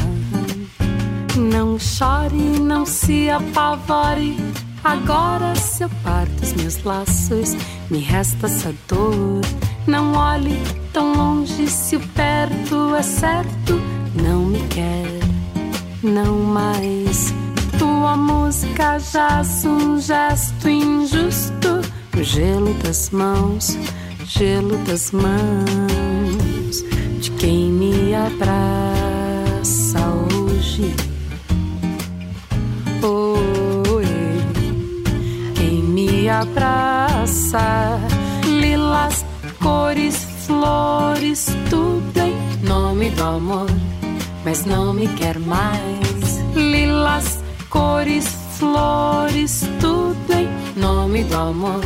Não chore, não se apavore. Agora se eu parto os meus laços, me resta essa dor. Não olhe tão longe se o perto é certo. Não me quer, não mais. Tua música jaz um gesto injusto. Gelo das mãos, gelo das mãos de quem me abraça hoje. Oi, quem me abraça, lilas, cores, flores, tudo em nome do amor, mas não me quer mais. Lilas, cores, flores, tudo em nome do amor,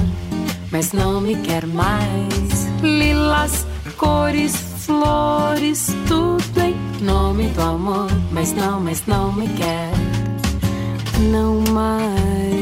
mas não me quer mais. Lilas, cores, flores, tudo em nome do amor, mas não, mas não me quer não mais.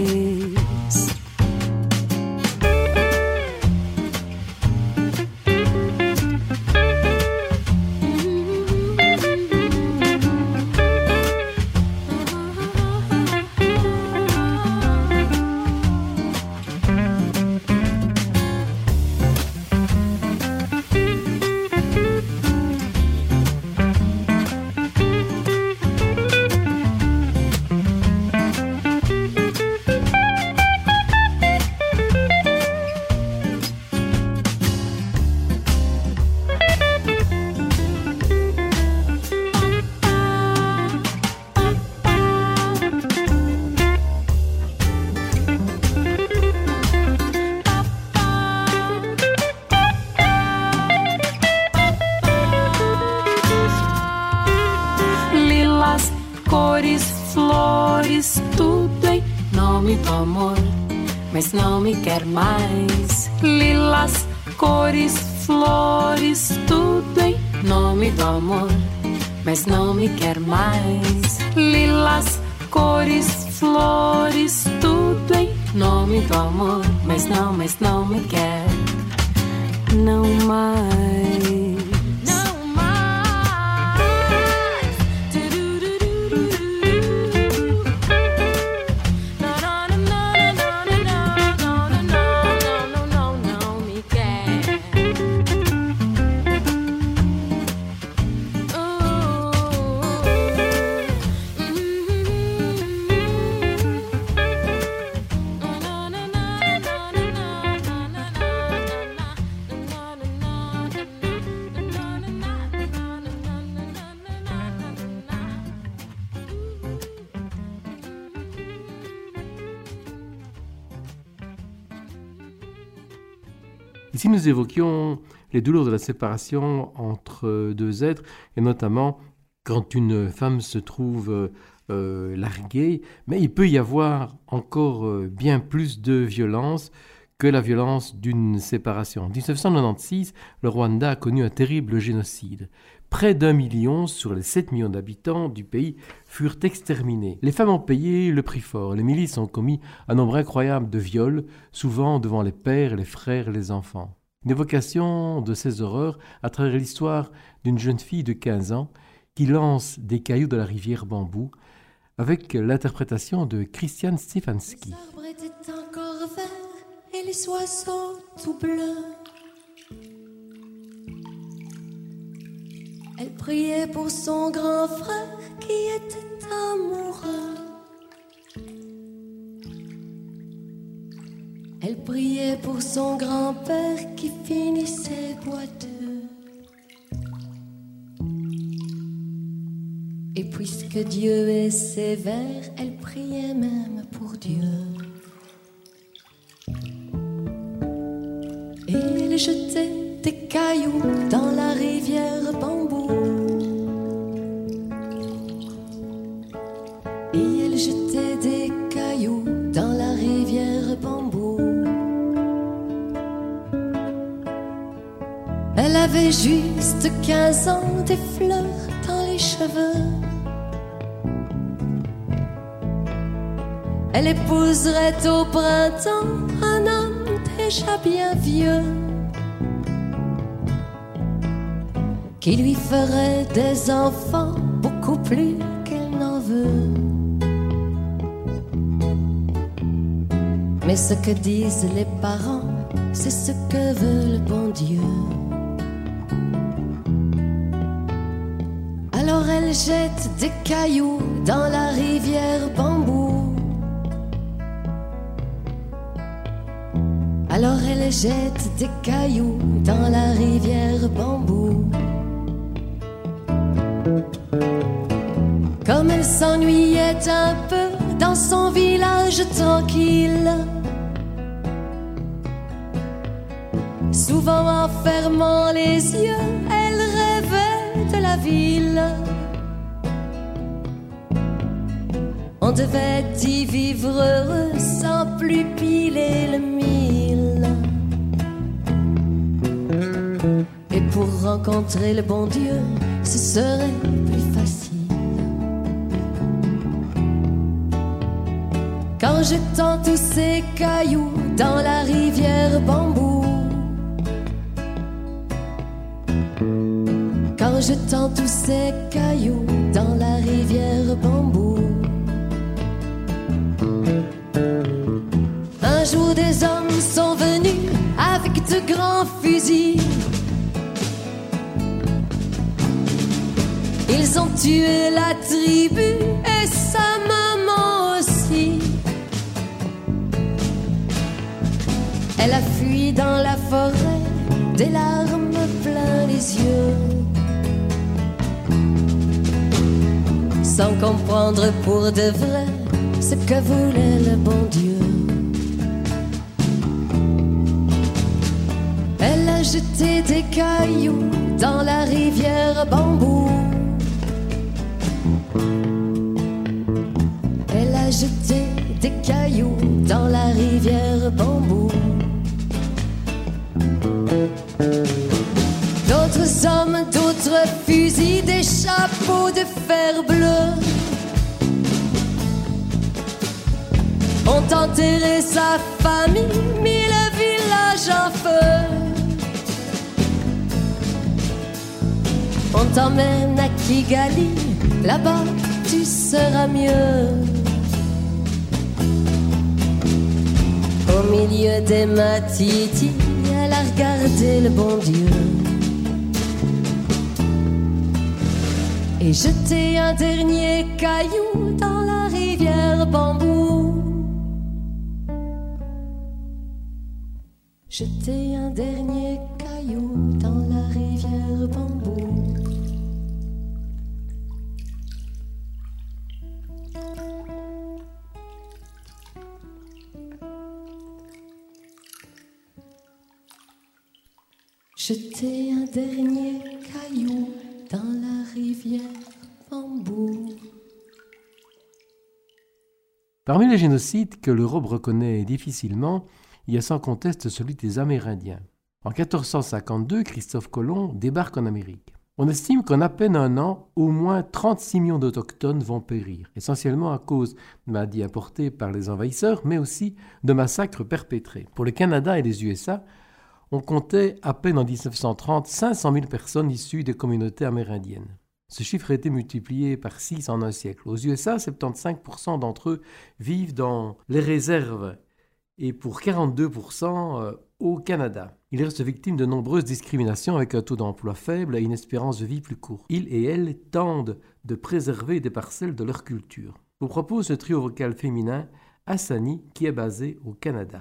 Nous évoquions les douleurs de la séparation entre deux êtres, et notamment quand une femme se trouve euh, larguée, mais il peut y avoir encore euh, bien plus de violence que la violence d'une séparation. En 1996, le Rwanda a connu un terrible génocide. Près d'un million sur les 7 millions d'habitants du pays furent exterminés. Les femmes ont payé le prix fort. Les milices ont commis un nombre incroyable de viols, souvent devant les pères, les frères les enfants. Une évocation de ces horreurs à travers l'histoire d'une jeune fille de 15 ans qui lance des cailloux de la rivière Bambou avec l'interprétation de Christian Stefanski. Les arbres encore verts et les oiseaux tout bleus. Elle priait pour son grand frère qui était amoureux. Elle priait pour son grand-père qui finissait boiteux. Et puisque Dieu est sévère, elle priait même pour Dieu. Et elle jetait des cailloux dans la rivière bambou. Et elle jetait des cailloux Elle avait juste 15 ans, des fleurs dans les cheveux. Elle épouserait au printemps un homme déjà bien vieux qui lui ferait des enfants beaucoup plus qu'elle n'en veut. Mais ce que disent les parents, c'est ce que veut le bon Dieu. Elle jette des cailloux dans la rivière bambou. Alors elle jette des cailloux dans la rivière bambou. Comme elle s'ennuyait un peu dans son village tranquille, souvent en fermant les yeux, devait y vivre heureux sans plus piler le mille. Et pour rencontrer le bon Dieu, ce serait plus facile. Quand jetant tous ces cailloux dans la rivière bambou. Quand jetant tous ces cailloux dans la rivière bambou. Ils ont tué la tribu et sa maman aussi. Elle a fui dans la forêt, des larmes plein les yeux. Sans comprendre pour de vrai ce que voulait le bon Dieu. Elle a jeté des cailloux dans la rivière bambou. Jeté des cailloux dans la rivière bambou. D'autres hommes, d'autres fusils, des chapeaux de fer bleu ont enterré sa famille, mis le village en feu. On t'emmène à Kigali, là-bas tu seras mieux. Au milieu des matitis, elle a regardé le bon Dieu. Et jeté un dernier caillou dans la rivière bambou. Jeter un dernier dernier caillou dans la rivière bambou. Parmi les génocides que l'Europe reconnaît difficilement, il y a sans conteste celui des Amérindiens. En 1452, Christophe Colomb débarque en Amérique. On estime qu'en à peine un an, au moins 36 millions d'Autochtones vont périr, essentiellement à cause de maladies importées par les envahisseurs, mais aussi de massacres perpétrés. Pour le Canada et les USA, on comptait à peine en 1930 500 000 personnes issues des communautés amérindiennes. Ce chiffre a été multiplié par 6 en un siècle. Aux USA, 75% d'entre eux vivent dans les réserves et pour 42% au Canada. Ils restent victimes de nombreuses discriminations avec un taux d'emploi faible et une espérance de vie plus courte. Ils et elles tendent de préserver des parcelles de leur culture. Je vous propose ce trio vocal féminin Hassani, qui est basé au Canada.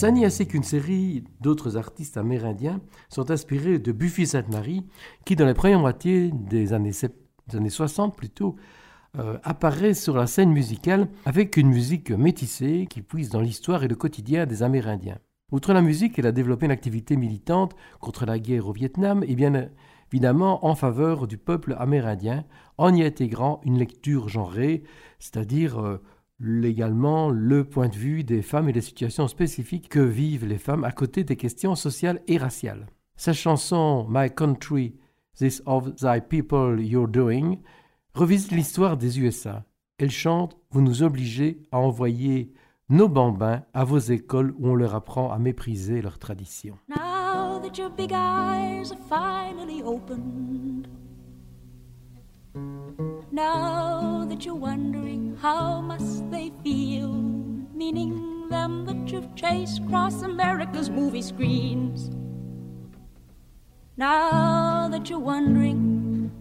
Hassani ainsi qu'une série d'autres artistes amérindiens sont inspirés de Buffy Sainte-Marie, qui dans des années, sept- des années 60 plutôt, euh, apparaît sur la scène musicale avec une musique métissée qui puise dans l'histoire et le quotidien des Amérindiens. Outre la musique, elle a développé une activité militante contre la guerre au Vietnam et bien évidemment en faveur du peuple amérindien, en y intégrant une lecture genrée, c'est-à-dire euh, légalement le point de vue des femmes et des situations spécifiques que vivent les femmes à côté des questions sociales et raciales. Sa chanson My Country, This of Thy People You're Doing revisite l'histoire des USA. Elle chante Vous nous obligez à envoyer nos bambins à vos écoles où on leur apprend à mépriser leurs traditions. Now that you're wondering how must they feel, meaning them that you've chased across America's movie screens. Now that you're wondering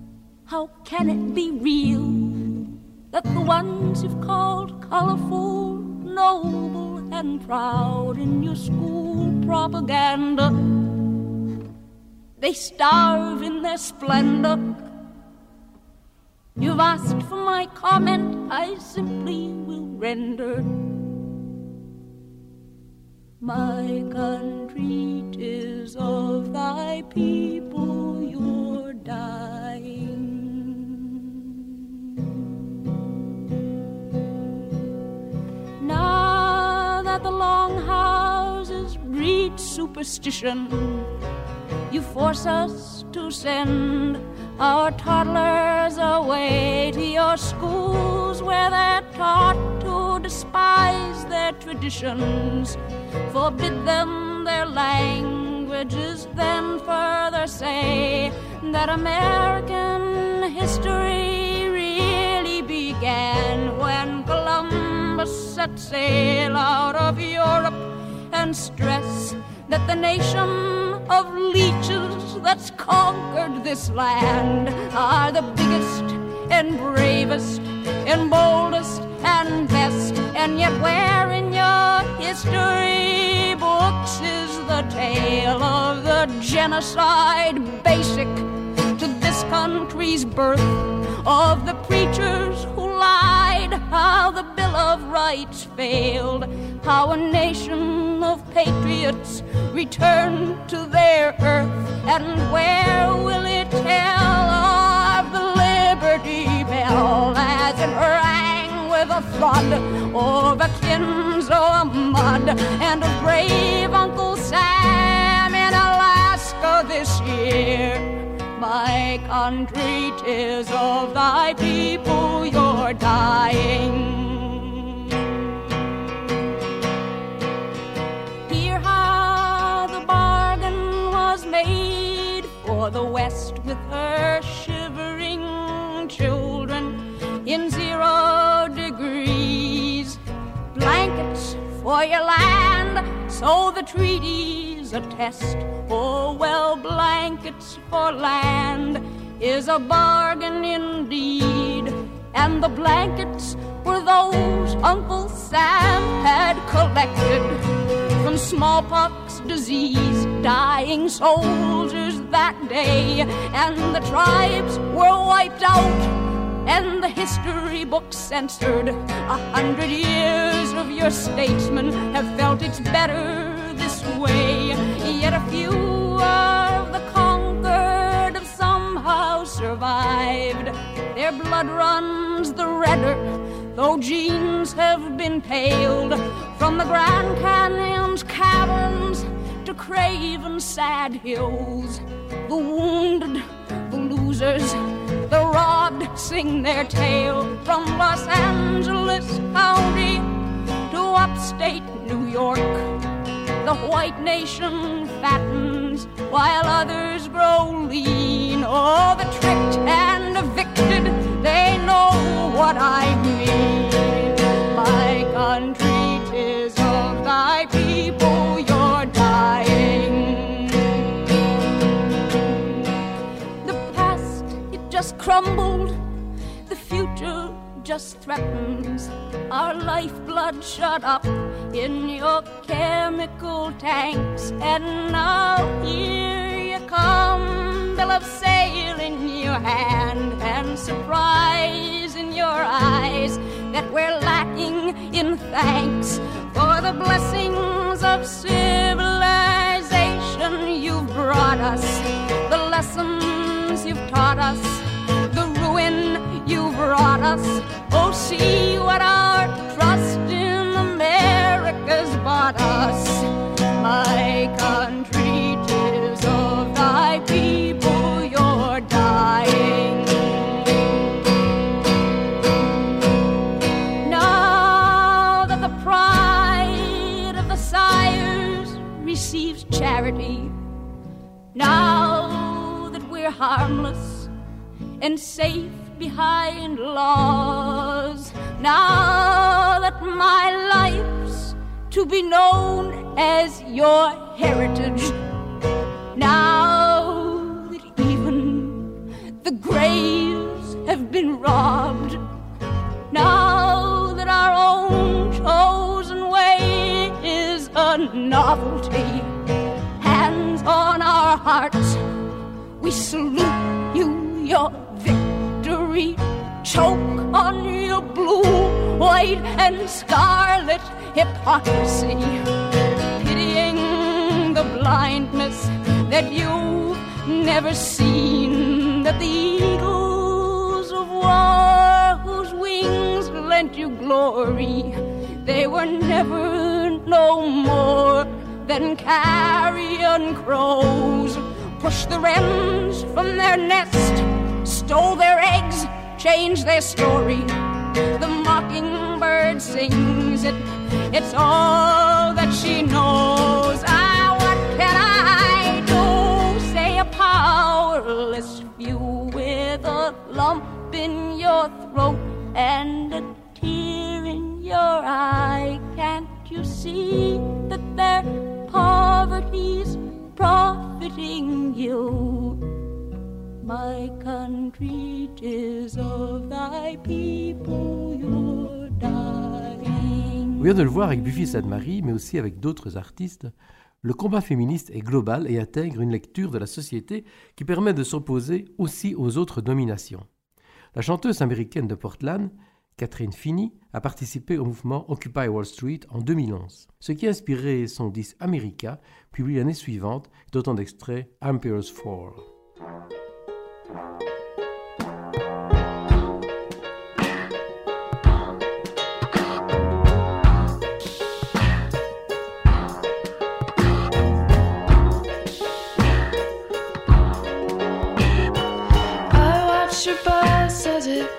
how can it be real that the ones you've called colorful, noble, and proud in your school propaganda they starve in their splendor. You've asked for my comment, I simply will render. My country, tis of thy people you're dying. Now that the long houses breed superstition, you force us to send our toddlers away to your schools where they're taught to despise their traditions. Forbid them their languages, then further say that American history really began when Columbus set sail out of Europe and stress that the nation of leeches that's conquered this land are the biggest and bravest and boldest and best. And yet, where in your history books is the tale of the genocide basic to this country's birth? Of the preachers who lied, how the Bill of Rights failed, how a nation of patriots returned to their earth, and where will it tell of the Liberty Bell as it rang with a thud over Kinzo mud and of brave Uncle Sam in Alaska this year? My country, tis of thy people you're dying. Hear how the bargain was made for the West with her shivering children in zero degrees. Blankets for your land, so the treaties attest. Oh, well, blankets for land is a bargain indeed. And the blankets were those Uncle Sam had collected from smallpox disease, dying soldiers that day. And the tribes were wiped out and the history books censored. A hundred years of your statesmen have felt it's better this way. Yet a few of the conquered have somehow survived. Their blood runs the redder, though genes have been paled from the Grand Canyon's caverns to craven sad hills. The wounded, the losers, the robbed sing their tale from Los Angeles County to upstate New York. The white nation fattens while others grow lean. Oh, the tricked and evicted, they know what I mean. Just threatens. Our lifeblood shut up in your chemical tanks. And now here you come, bill of sale in your hand, and surprise in your eyes that we're lacking in thanks for the blessings of civilization you've brought us, the lessons you've taught us, brought us. Oh, see what our trust in America's bought us. My country, tis of thy people you're dying. Now that the pride of the sires receives charity, now that we're harmless and safe behind laws, now that my life's to be known as your heritage, now that even the graves have been robbed. Now that our own chosen way is a novelty, hands on our hearts, we salute you, your victory. Choke on your blue, white, and scarlet hypocrisy, pitying the blindness that you've never seen. That the eagles of war whose wings lent you glory, they were never no more than carrion crows. Push the wrens from their nest, stole their eggs, changed their story. The mockingbird sings it, it's all that she knows. Ah, what can I do? Say a powerless few with a lump in your throat and a tear in your eye. Can't you see that their poverty's profiting you. My country, 'tis of thy people you're dying. On vient de le voir avec Buffy Sainte-Marie, mais aussi avec d'autres artistes. Le combat féministe est global et intègre une lecture de la société qui permet de s'opposer aussi aux autres dominations. La chanteuse américaine de Portland, Catherine Finney, a participé au mouvement Occupy Wall Street en 2011, ce qui a inspiré son disque America, publié l'année suivante, d'autant d'extraits Empire's Fall. I watched your bus as it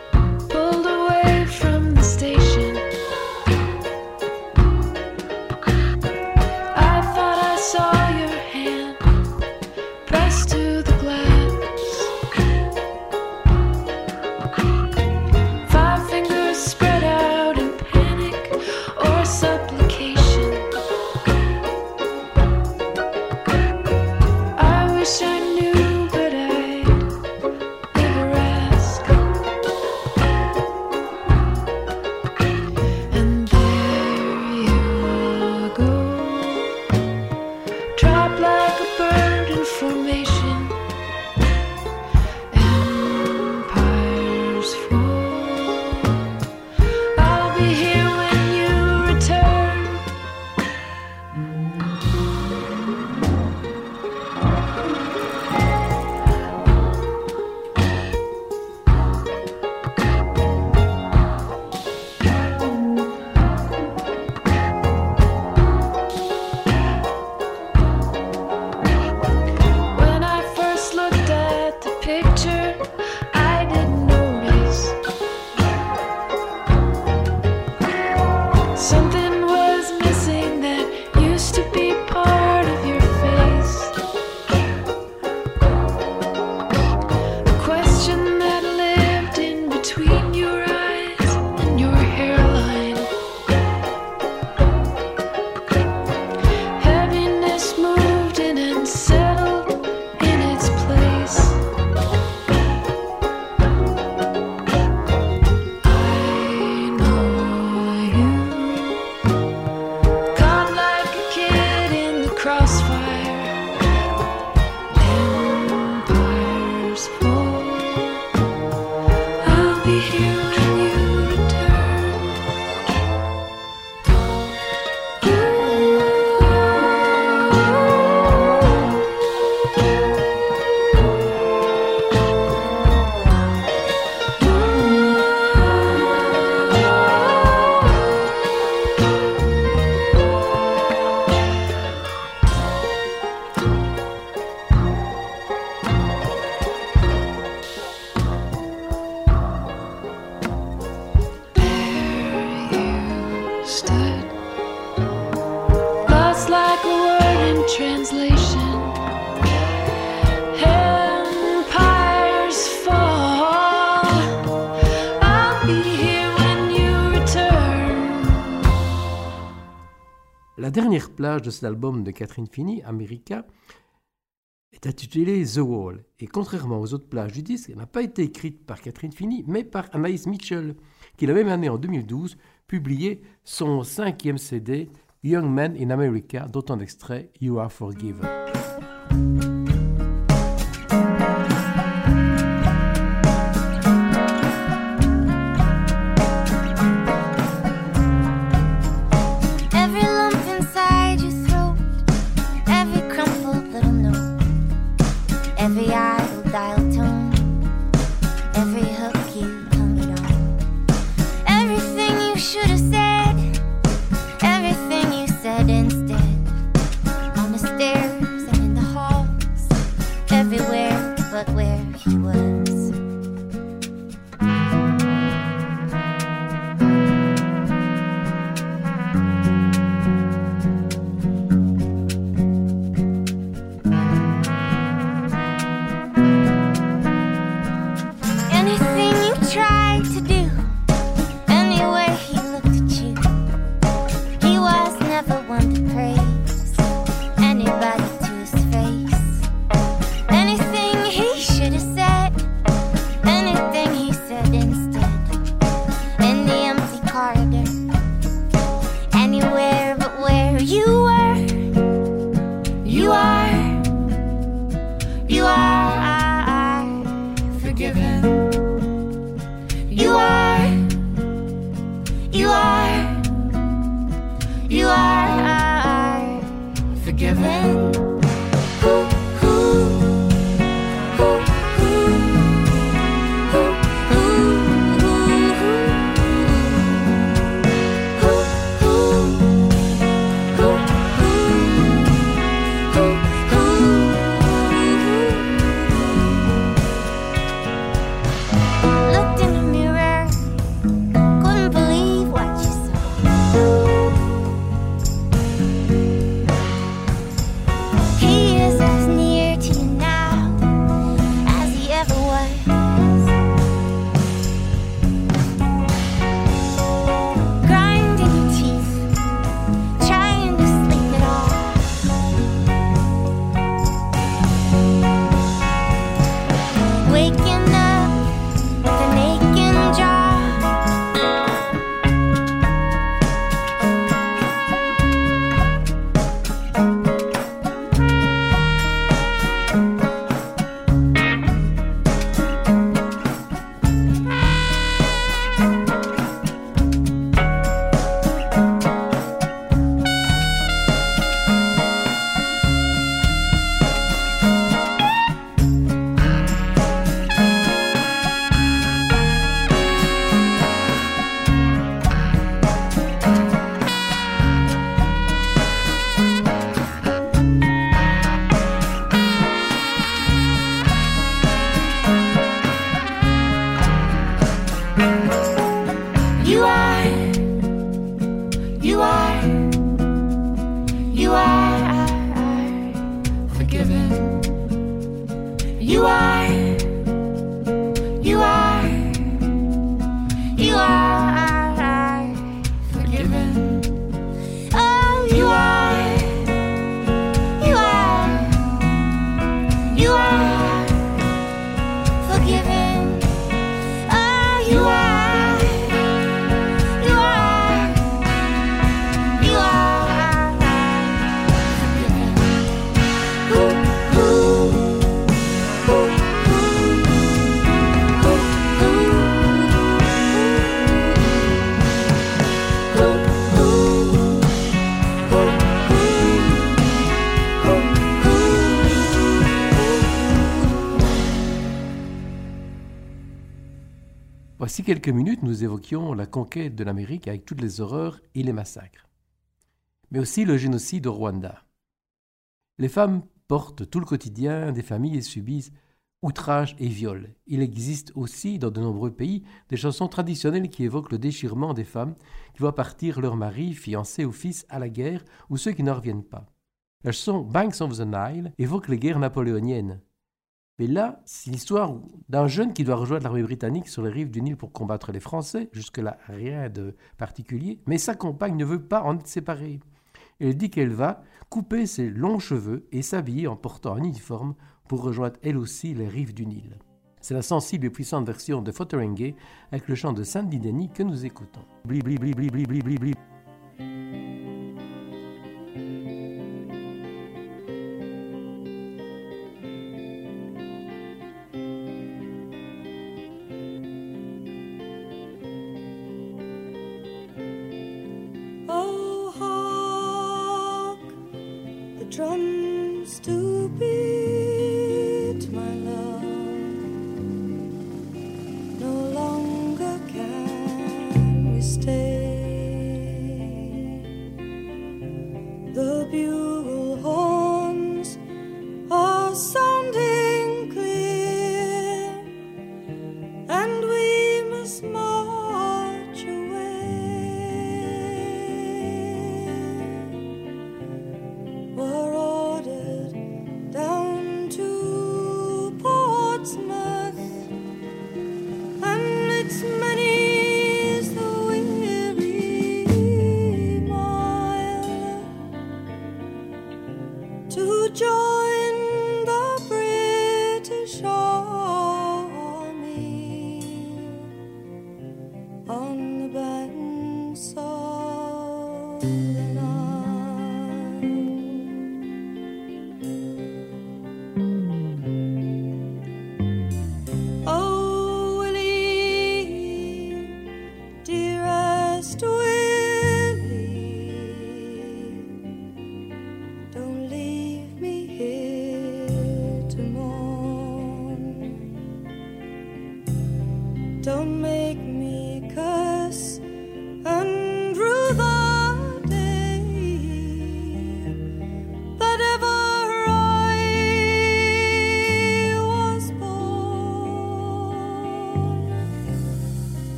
plage de cet album de Catherine Finney, America, est intitulée The Wall. Et contrairement aux autres plages du disque, elle n'a pas été écrite par Catherine Finney, mais par Anaïs Mitchell, qui la même année, en 2012, publié son cinquième CD, Young Men in America, d'autant d'extraits You Are Forgiven. never want to pray. Voici quelques minutes, nous évoquions la conquête de l'Amérique avec toutes les horreurs et les massacres, mais aussi le génocide au Rwanda. Les femmes portent tout le quotidien des familles et subissent outrages et viols. Il existe aussi dans de nombreux pays des chansons traditionnelles qui évoquent le déchirement des femmes qui voient partir leur mari, fiancé ou fils à la guerre ou ceux qui n'en reviennent pas. La chanson Banks of the Nile évoque les guerres napoléoniennes. Mais là, c'est l'histoire d'un jeune qui doit rejoindre l'armée britannique sur les rives du Nil pour combattre les Français. Jusque-là, rien de particulier. Mais sa compagne ne veut pas en être séparée. Elle dit qu'elle va couper ses longs cheveux et s'habiller en portant un uniforme pour rejoindre elle aussi les rives du Nil. C'est la sensible et puissante version de Fotheringay avec le chant de Sandy Denny que nous écoutons. Bli, bli, bli,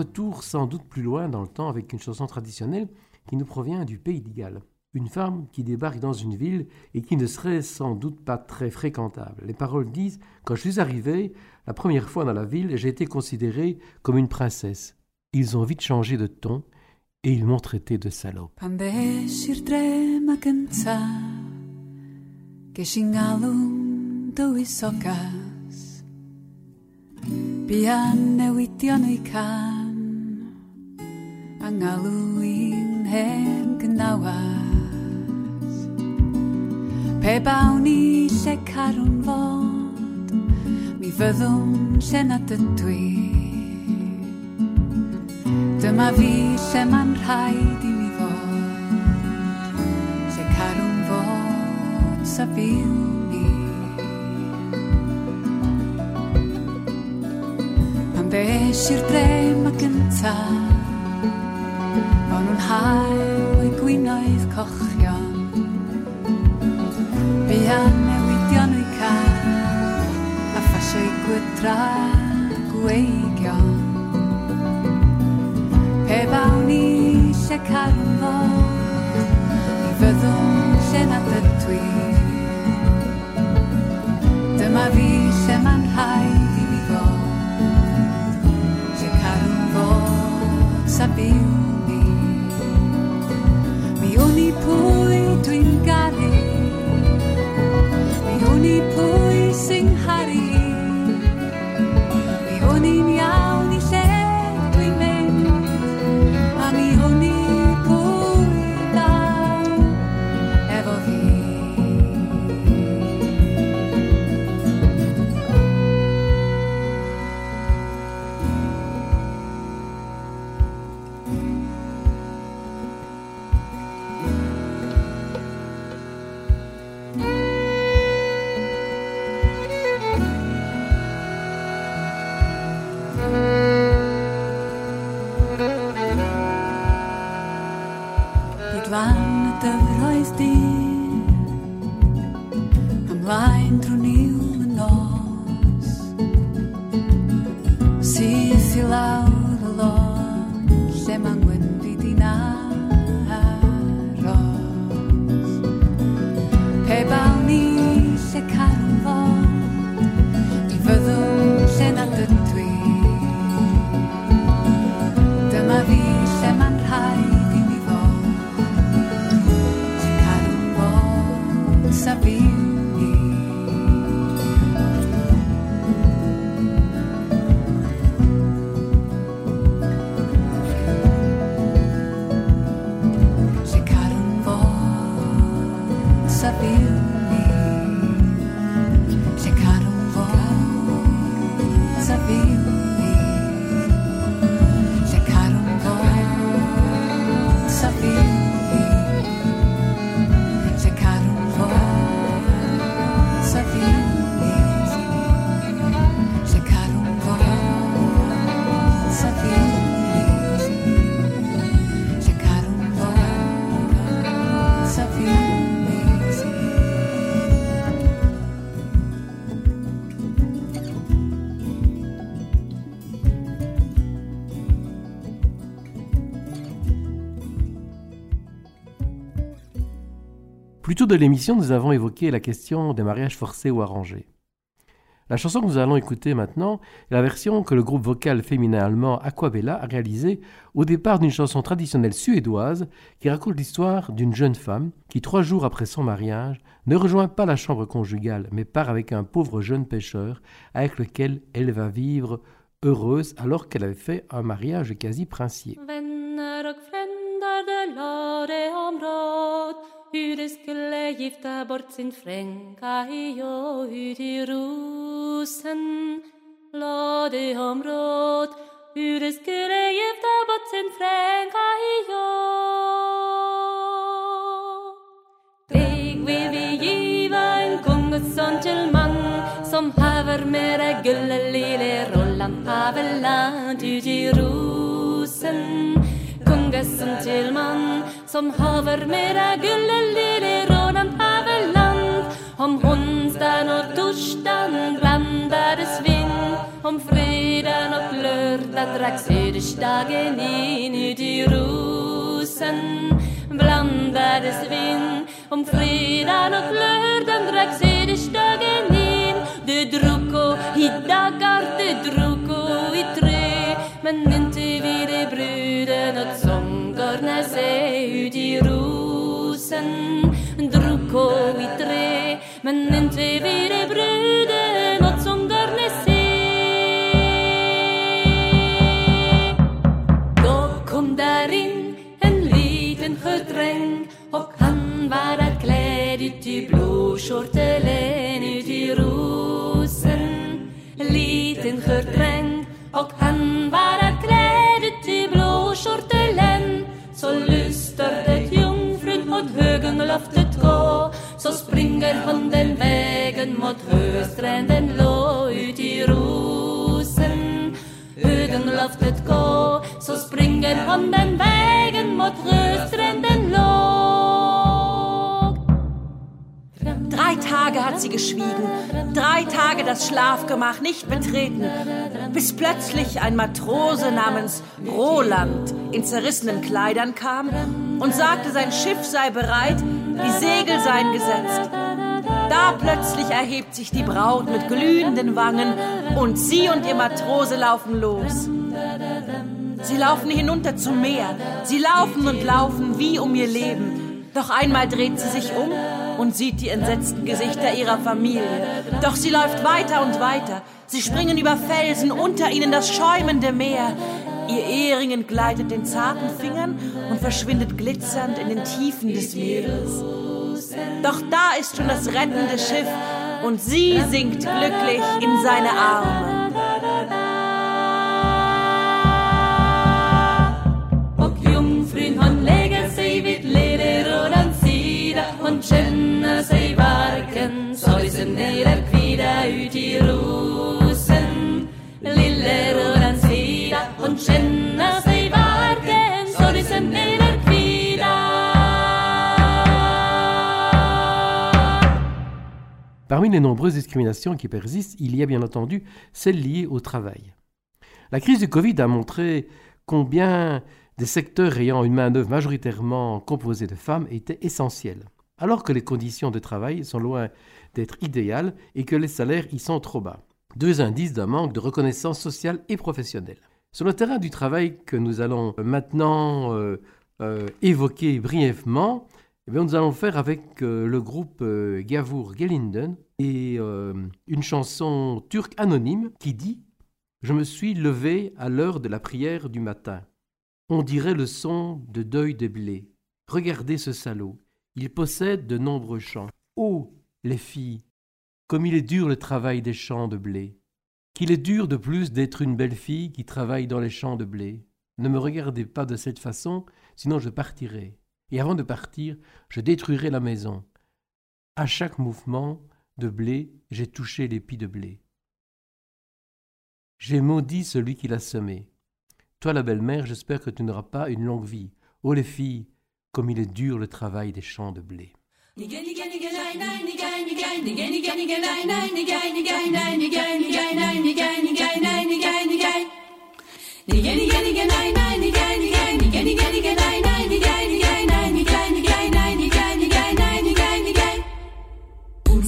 retour sans doute plus loin dans le temps avec une chanson traditionnelle qui nous provient du pays d'Igal. Une femme qui débarque dans une ville et qui ne serait sans doute pas très fréquentable. Les paroles disent Quand je suis arrivé, la première fois dans la ville, j'ai été considérée comme une princesse. Ils ont vite changé de ton et ils m'ont traité de salope. ngaluin hen gnawas. Pe bawn i lle carwn fod Mi fyddwn lle nad ydw i. Dyma fi lle mae'n rhaid i mi fod Lle carwn fod sa fyw ni. Pan bees i'r dre mae gyntaf mwynhau y gwinoedd cochion. Buan newidion o'i car a ffasiau gwydra gweigion Pe bawn i lle carfod i fyddwn lle nad ydw i. Dyma fi lle ma'n rhaid i mi fod lle carfod sa byw. Tôt de l'émission, nous avons évoqué la question des mariages forcés ou arrangés. La chanson que nous allons écouter maintenant est la version que le groupe vocal féminin allemand Aquabella a réalisée au départ d'une chanson traditionnelle suédoise qui raconte l'histoire d'une jeune femme qui, trois jours après son mariage, ne rejoint pas la chambre conjugale mais part avec un pauvre jeune pêcheur avec lequel elle va vivre heureuse alors qu'elle avait fait un mariage quasi princier. Hur det skulle gifta bort sin fränka jag ut i rosen ladeområd Hur det skulle gifta bort sin fränka jag Deg vil vi give en kongesønn til mann som haver med det gulle lille Rolland Haveland ut i rosen. Kongesønn til mann som haver med det gullelilirå, den hever land. Om onsdagen og torsdagen det vind, om fredagen og lørdagen drekk sørsdagen inn ut i rosen. det vind, om fredagen og lørdagen drekk sørsdagen inn. det drukko i dagar, det drukko men en tvivede brude Nått som gørne se Da kom der inn En liten intivire brudet og han var kledd ut i blåskjortelen ut i rosen. Liten hørdreng, og han var kledd ut i blåskjortelen. Så lyster det jungfrun mot høgen loftet gå. Så springer hon den vägen mot höstranden lå ut i rosen Högenloftet gå Så springer hon den vägen mot höstranden låg Drei Tage hat sie geschwiegen, drei Tage das Schlafgemach nicht betreten, bis plötzlich ein Matrose namens Roland in zerrissenen Kleidern kam und sagte, sein Schiff sei bereit, die Segel seien gesetzt. Da plötzlich erhebt sich die Braut mit glühenden Wangen und sie und ihr Matrose laufen los. Sie laufen hinunter zum Meer, sie laufen und laufen wie um ihr Leben. Doch einmal dreht sie sich um und sieht die entsetzten Gesichter ihrer Familie. Doch sie läuft weiter und weiter. Sie springen über Felsen, unter ihnen das schäumende Meer. Ihr Ehering entgleitet den zarten Fingern und verschwindet glitzernd in den Tiefen des Meeres. Doch da ist schon das rettende Schiff und sie sinkt glücklich in seine Arme. Hon lägger sig varken sorgsen eller kvida ut i Parmi les nombreuses discriminations qui persistent, il y a bien entendu celles liées au travail. La crise du Covid a montré combien des secteurs ayant une main-d'œuvre majoritairement composée de femmes étaient essentiels, alors que les conditions de travail sont loin d'être idéales et que les salaires y sont trop bas. Deux indices d'un manque de reconnaissance sociale et professionnelle. Sur le terrain du travail que nous allons maintenant euh, euh, évoquer brièvement, eh nous allons faire avec euh, le groupe euh, Gavur Gelinden et euh, une chanson turque anonyme qui dit Je me suis levé à l'heure de la prière du matin. On dirait le son de deuil de blé. Regardez ce salaud. Il possède de nombreux champs. Oh, les filles, comme il est dur le travail des champs de blé. Qu'il est dur de plus d'être une belle fille qui travaille dans les champs de blé. Ne me regardez pas de cette façon, sinon je partirai. Et avant de partir, je détruirai la maison. À chaque mouvement de blé, j'ai touché l'épi de blé. J'ai maudit celui qui l'a semé. Toi, la belle-mère, j'espère que tu n'auras pas une longue vie. Oh les filles, comme il est dur le travail des champs de blé.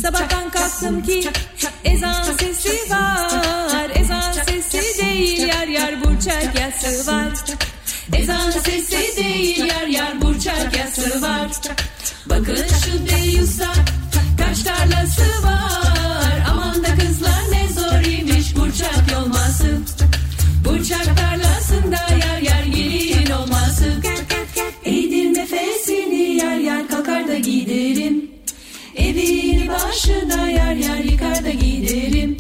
Sabahtan kalktım ki ezan sesi var. Ezan sesi değil yar yar burçak yası var. Ezan sesi değil yar yar burçak yası var. Bakın şu deyusa kaç tarlası var. Aman da kızlar ne zor imiş burçak yolması Karşına yer yer yıkar da giderim.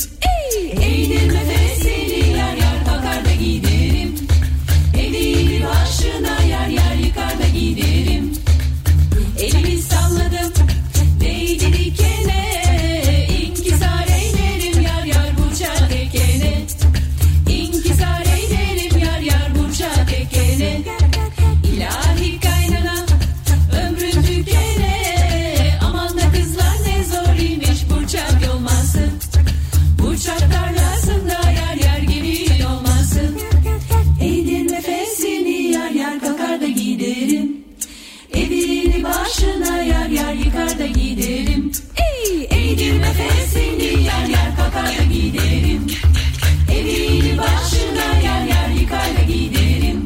giderim Evini başına yer yer yıkar da giderim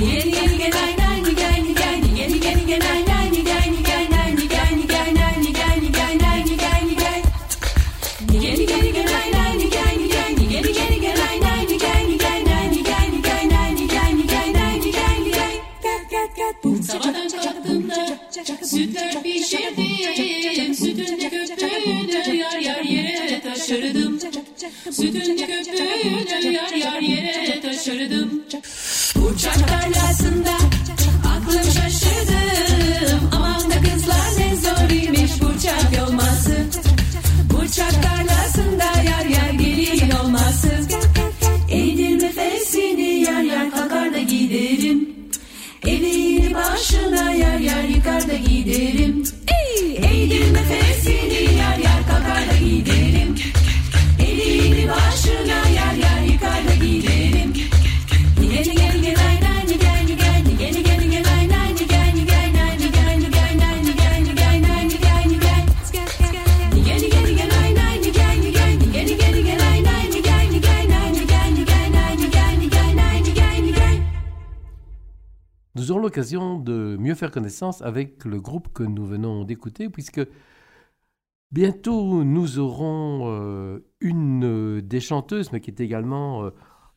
Yeni yeni gel ay nay ni gel ni gel ni Yeni yeni gel ay nay ni gel ni gel nay ni gel ni gel nay ni gel ni gel nay ni gel ni gel Yeni yeni gel ay nay ni gel ni gel ni Yeni yeni gel ay nay ni gel ni gel nay ni gel ni gel nay ni gel ni gel nay ni gel ni gel Gel gel gel Sabahtan kalktığımda sütler pişirdim Kendi köpüğüyle yar yar yere taşırdım Uçak tarlasında aklım şaşırdım Aman da kızlar ne zor imiş uçak yolması Uçak tarlasında yar yar gelin olması Eğdir nefesini yar yar kalkar da giderim Evini başına yar yar yıkar da giderim Eğdir nefesini yar yar kalkar da giderim de mieux faire connaissance avec le groupe que nous venons d'écouter, puisque bientôt nous aurons euh, une des chanteuses, mais qui est également euh,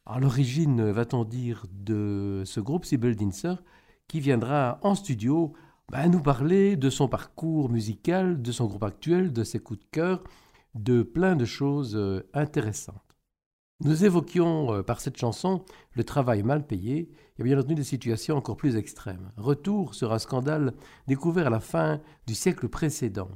à l'origine, va-t-on dire, de ce groupe, Sibyl Dinser, qui viendra en studio bah, nous parler de son parcours musical, de son groupe actuel, de ses coups de cœur, de plein de choses euh, intéressantes. Nous évoquions par cette chanson le travail mal payé et bien entendu des situations encore plus extrêmes. Retour sur un scandale découvert à la fin du siècle précédent.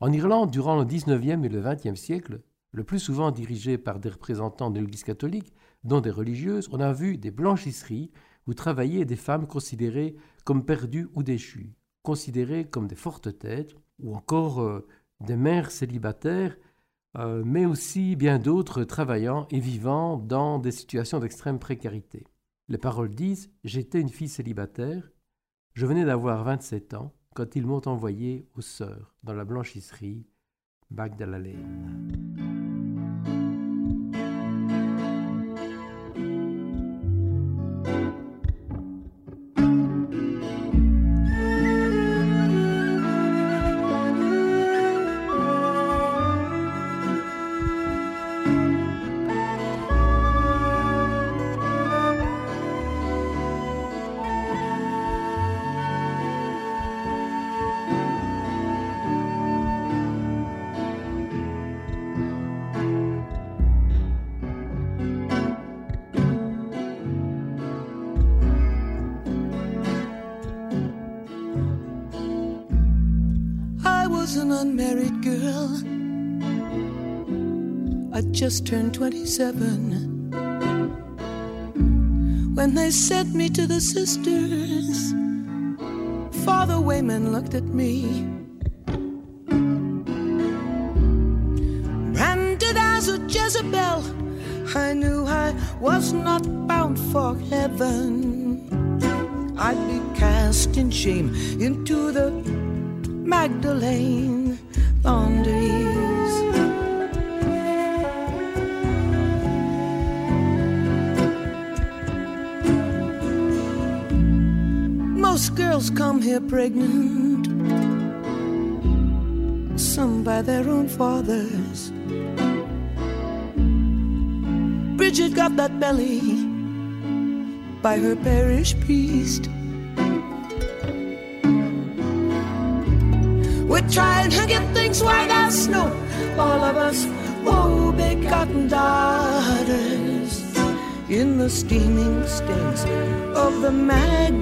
En Irlande, durant le 19e et le 20e siècle, le plus souvent dirigé par des représentants de l'Église catholique, dont des religieuses, on a vu des blanchisseries où travaillaient des femmes considérées comme perdues ou déchues, considérées comme des fortes têtes, ou encore euh, des mères célibataires euh, mais aussi bien d'autres travaillant et vivant dans des situations d'extrême précarité. Les paroles disent J'étais une fille célibataire, je venais d'avoir 27 ans quand ils m'ont envoyé aux sœurs dans la blanchisserie Magdala just turned 27 when they sent me to the sisters. Father Wayman looked at me, branded as a Jezebel. I knew I was not bound for heaven. I'd be cast in shame into the Magdalene laundries. Girls come here pregnant, some by their own fathers. Bridget got that belly by her parish priest. We're trying to get things white as snow. All of us, woe begotten daughters, in the steaming stains of the Magdalene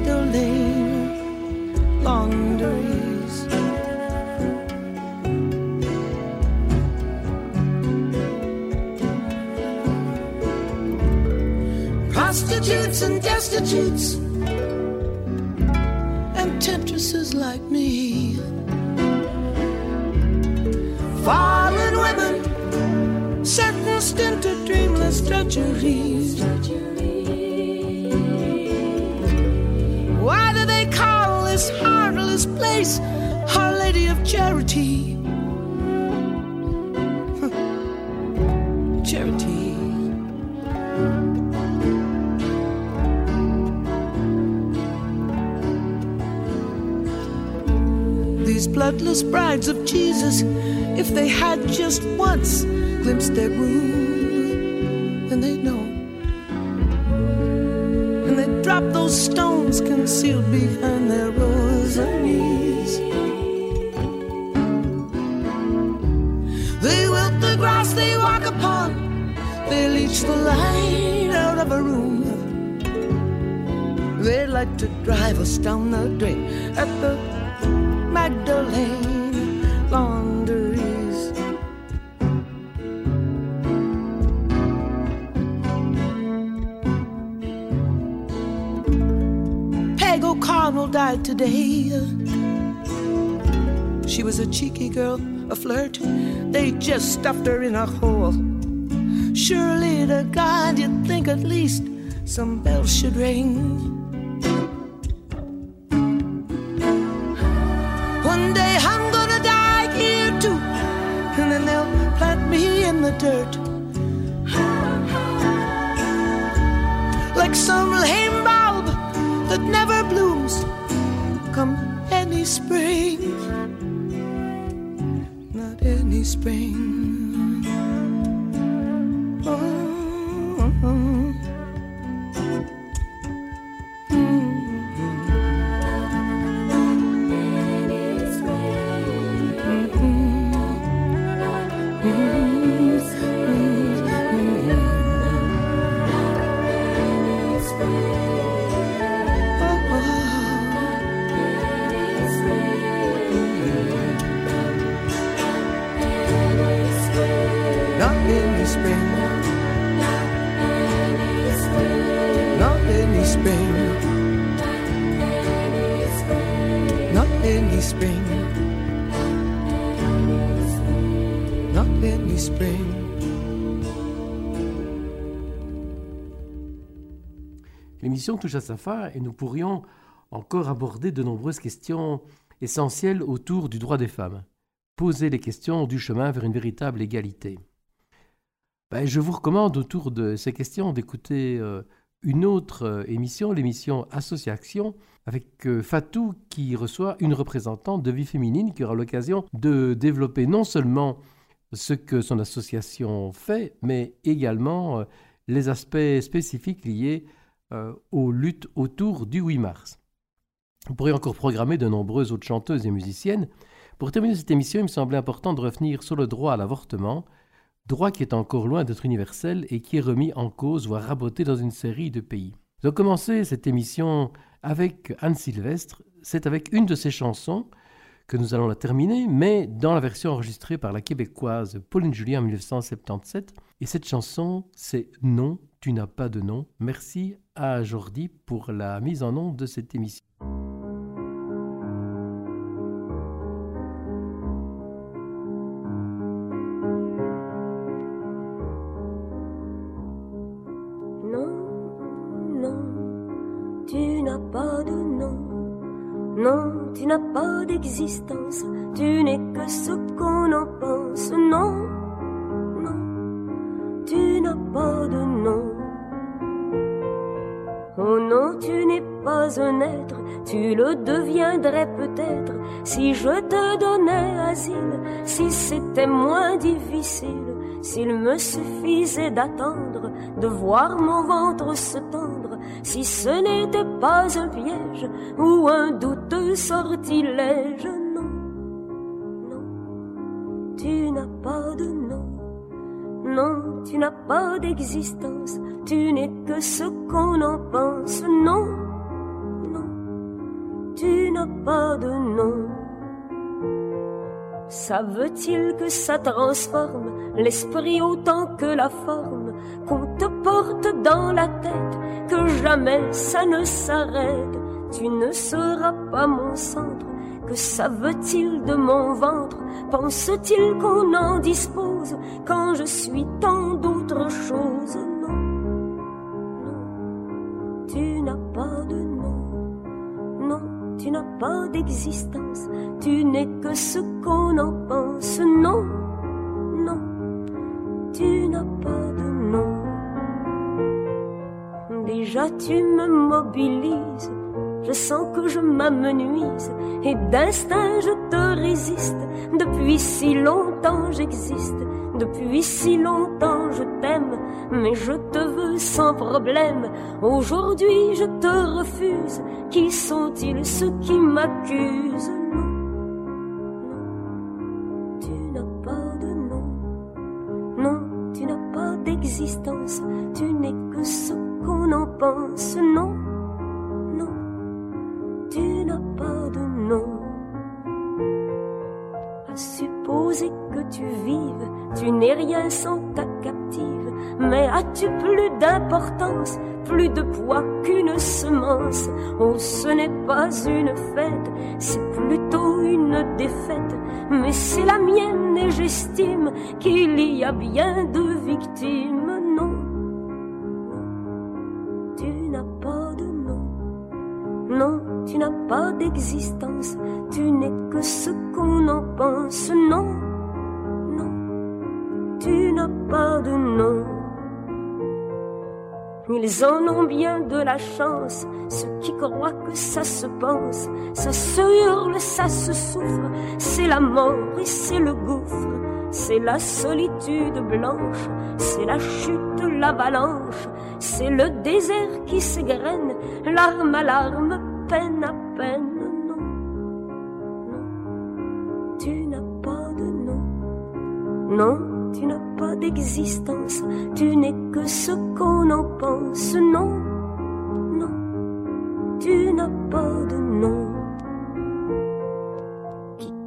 Prostitutes and destitutes, and temptresses like me fallen women sentenced into dreamless drudgeries. Why do they call this heartless place Our Lady of Charity? Brides of Jesus, if they had just once glimpsed their groom, then they'd know. And they'd drop those stones concealed behind their rosaries. They wilt the grass they walk upon, they leech the light out of a room. They like to drive us down the drain at the today. She was a cheeky girl, a flirt. They just stuffed her in a hole. Surely to God, you'd think at least some bells should ring. One day I'm gonna die here too, and then they'll plant me in the dirt. Spring. Not any spring. Touche à sa fin et nous pourrions encore aborder de nombreuses questions essentielles autour du droit des femmes. Poser les questions du chemin vers une véritable égalité. Ben, je vous recommande autour de ces questions d'écouter euh, une autre euh, émission, l'émission Association, avec euh, Fatou qui reçoit une représentante de vie féminine qui aura l'occasion de développer non seulement ce que son association fait, mais également les aspects spécifiques liés aux luttes autour du 8 mars. Vous pourriez encore programmer de nombreuses autres chanteuses et musiciennes. Pour terminer cette émission, il me semblait important de revenir sur le droit à l'avortement, droit qui est encore loin d'être universel et qui est remis en cause, voire raboté dans une série de pays. Nous avons commencé cette émission avec Anne Sylvestre. C'est avec une de ses chansons que nous allons la terminer, mais dans la version enregistrée par la québécoise Pauline Julien en 1977. Et cette chanson, c'est Non, tu n'as pas de nom. Merci à Jordi pour la mise en onde de cette émission. Non, non, tu n'as pas de nom. Non, tu n'as pas d'existence. Tu n'es que ce qu'on en pense. Non, non, tu n'as pas de un être, tu le deviendrais peut-être si je te donnais asile, si c'était moins difficile, s'il me suffisait d'attendre, de voir mon ventre se tendre, si ce n'était pas un piège ou un douteux sortilège. Non, non, tu n'as pas de nom. Non, tu n'as pas d'existence, tu n'es que ce qu'on en pense. Non, tu n'as pas de nom. Ça veut-il que ça transforme l'esprit autant que la forme, qu'on te porte dans la tête, que jamais ça ne s'arrête? Tu ne seras pas mon centre, que ça veut-il de mon ventre? Pense-t-il qu'on en dispose quand je suis tant d'autres choses? Tu n'as pas d'existence. Tu n'es que ce qu'on en pense. Non, non, tu n'as pas de nom. Déjà tu me mobilises. Je sens que je m'amenuise et d'instinct je te résiste. Depuis si longtemps j'existe, depuis si longtemps je t'aime, mais je te veux sans problème. Aujourd'hui je te refuse. Qui sont-ils ceux qui m'accusent? Non, non, tu n'as pas de nom. Non, tu n'as pas d'existence. tu n'es que ce qu'on en pense, non, non, tu n'as pas de nom. Supposer que tu vives, tu n'es rien sans ta captive, mais as-tu plus d'importance, plus de poids qu'une semence? Oh, ce n'est pas une fête, c'est plutôt une défaite, mais c'est la mienne et j'estime qu'il y a bien de victimes, non. Tu n'as pas de nom, non, tu n'as pas d'existence, tu n'es que ce qu'on en pense, non, non, tu n'as pas de nom. Ils en ont bien de la chance, ceux qui croient que ça se pense, ça se hurle, ça se souffre, c'est la mort et c'est le gouffre, c'est la solitude blanche, c'est la chute, l'avalanche, c'est le désert qui s'égrène, larme à larme, peine à peine, non, non, tu n'as pas de nom, non tu n'as pas d'existence, tu n'es que ce qu'on en pense, non, non, tu n'as pas de nom.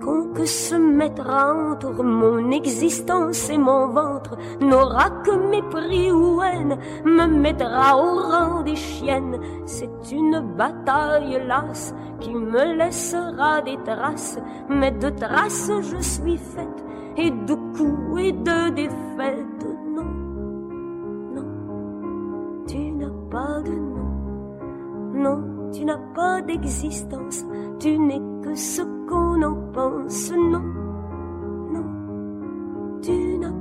Quiconque se mettra entre mon existence et mon ventre n'aura que mépris ou haine, me mettra au rang des chiennes. C'est une bataille lasse qui me laissera des traces, mais de traces je suis faite et de coups et de défaites. Non, non, tu n'as pas de nom. Non, tu n'as pas d'existence. Tu n'es que ce qu'on en pense, non, non, tu n'as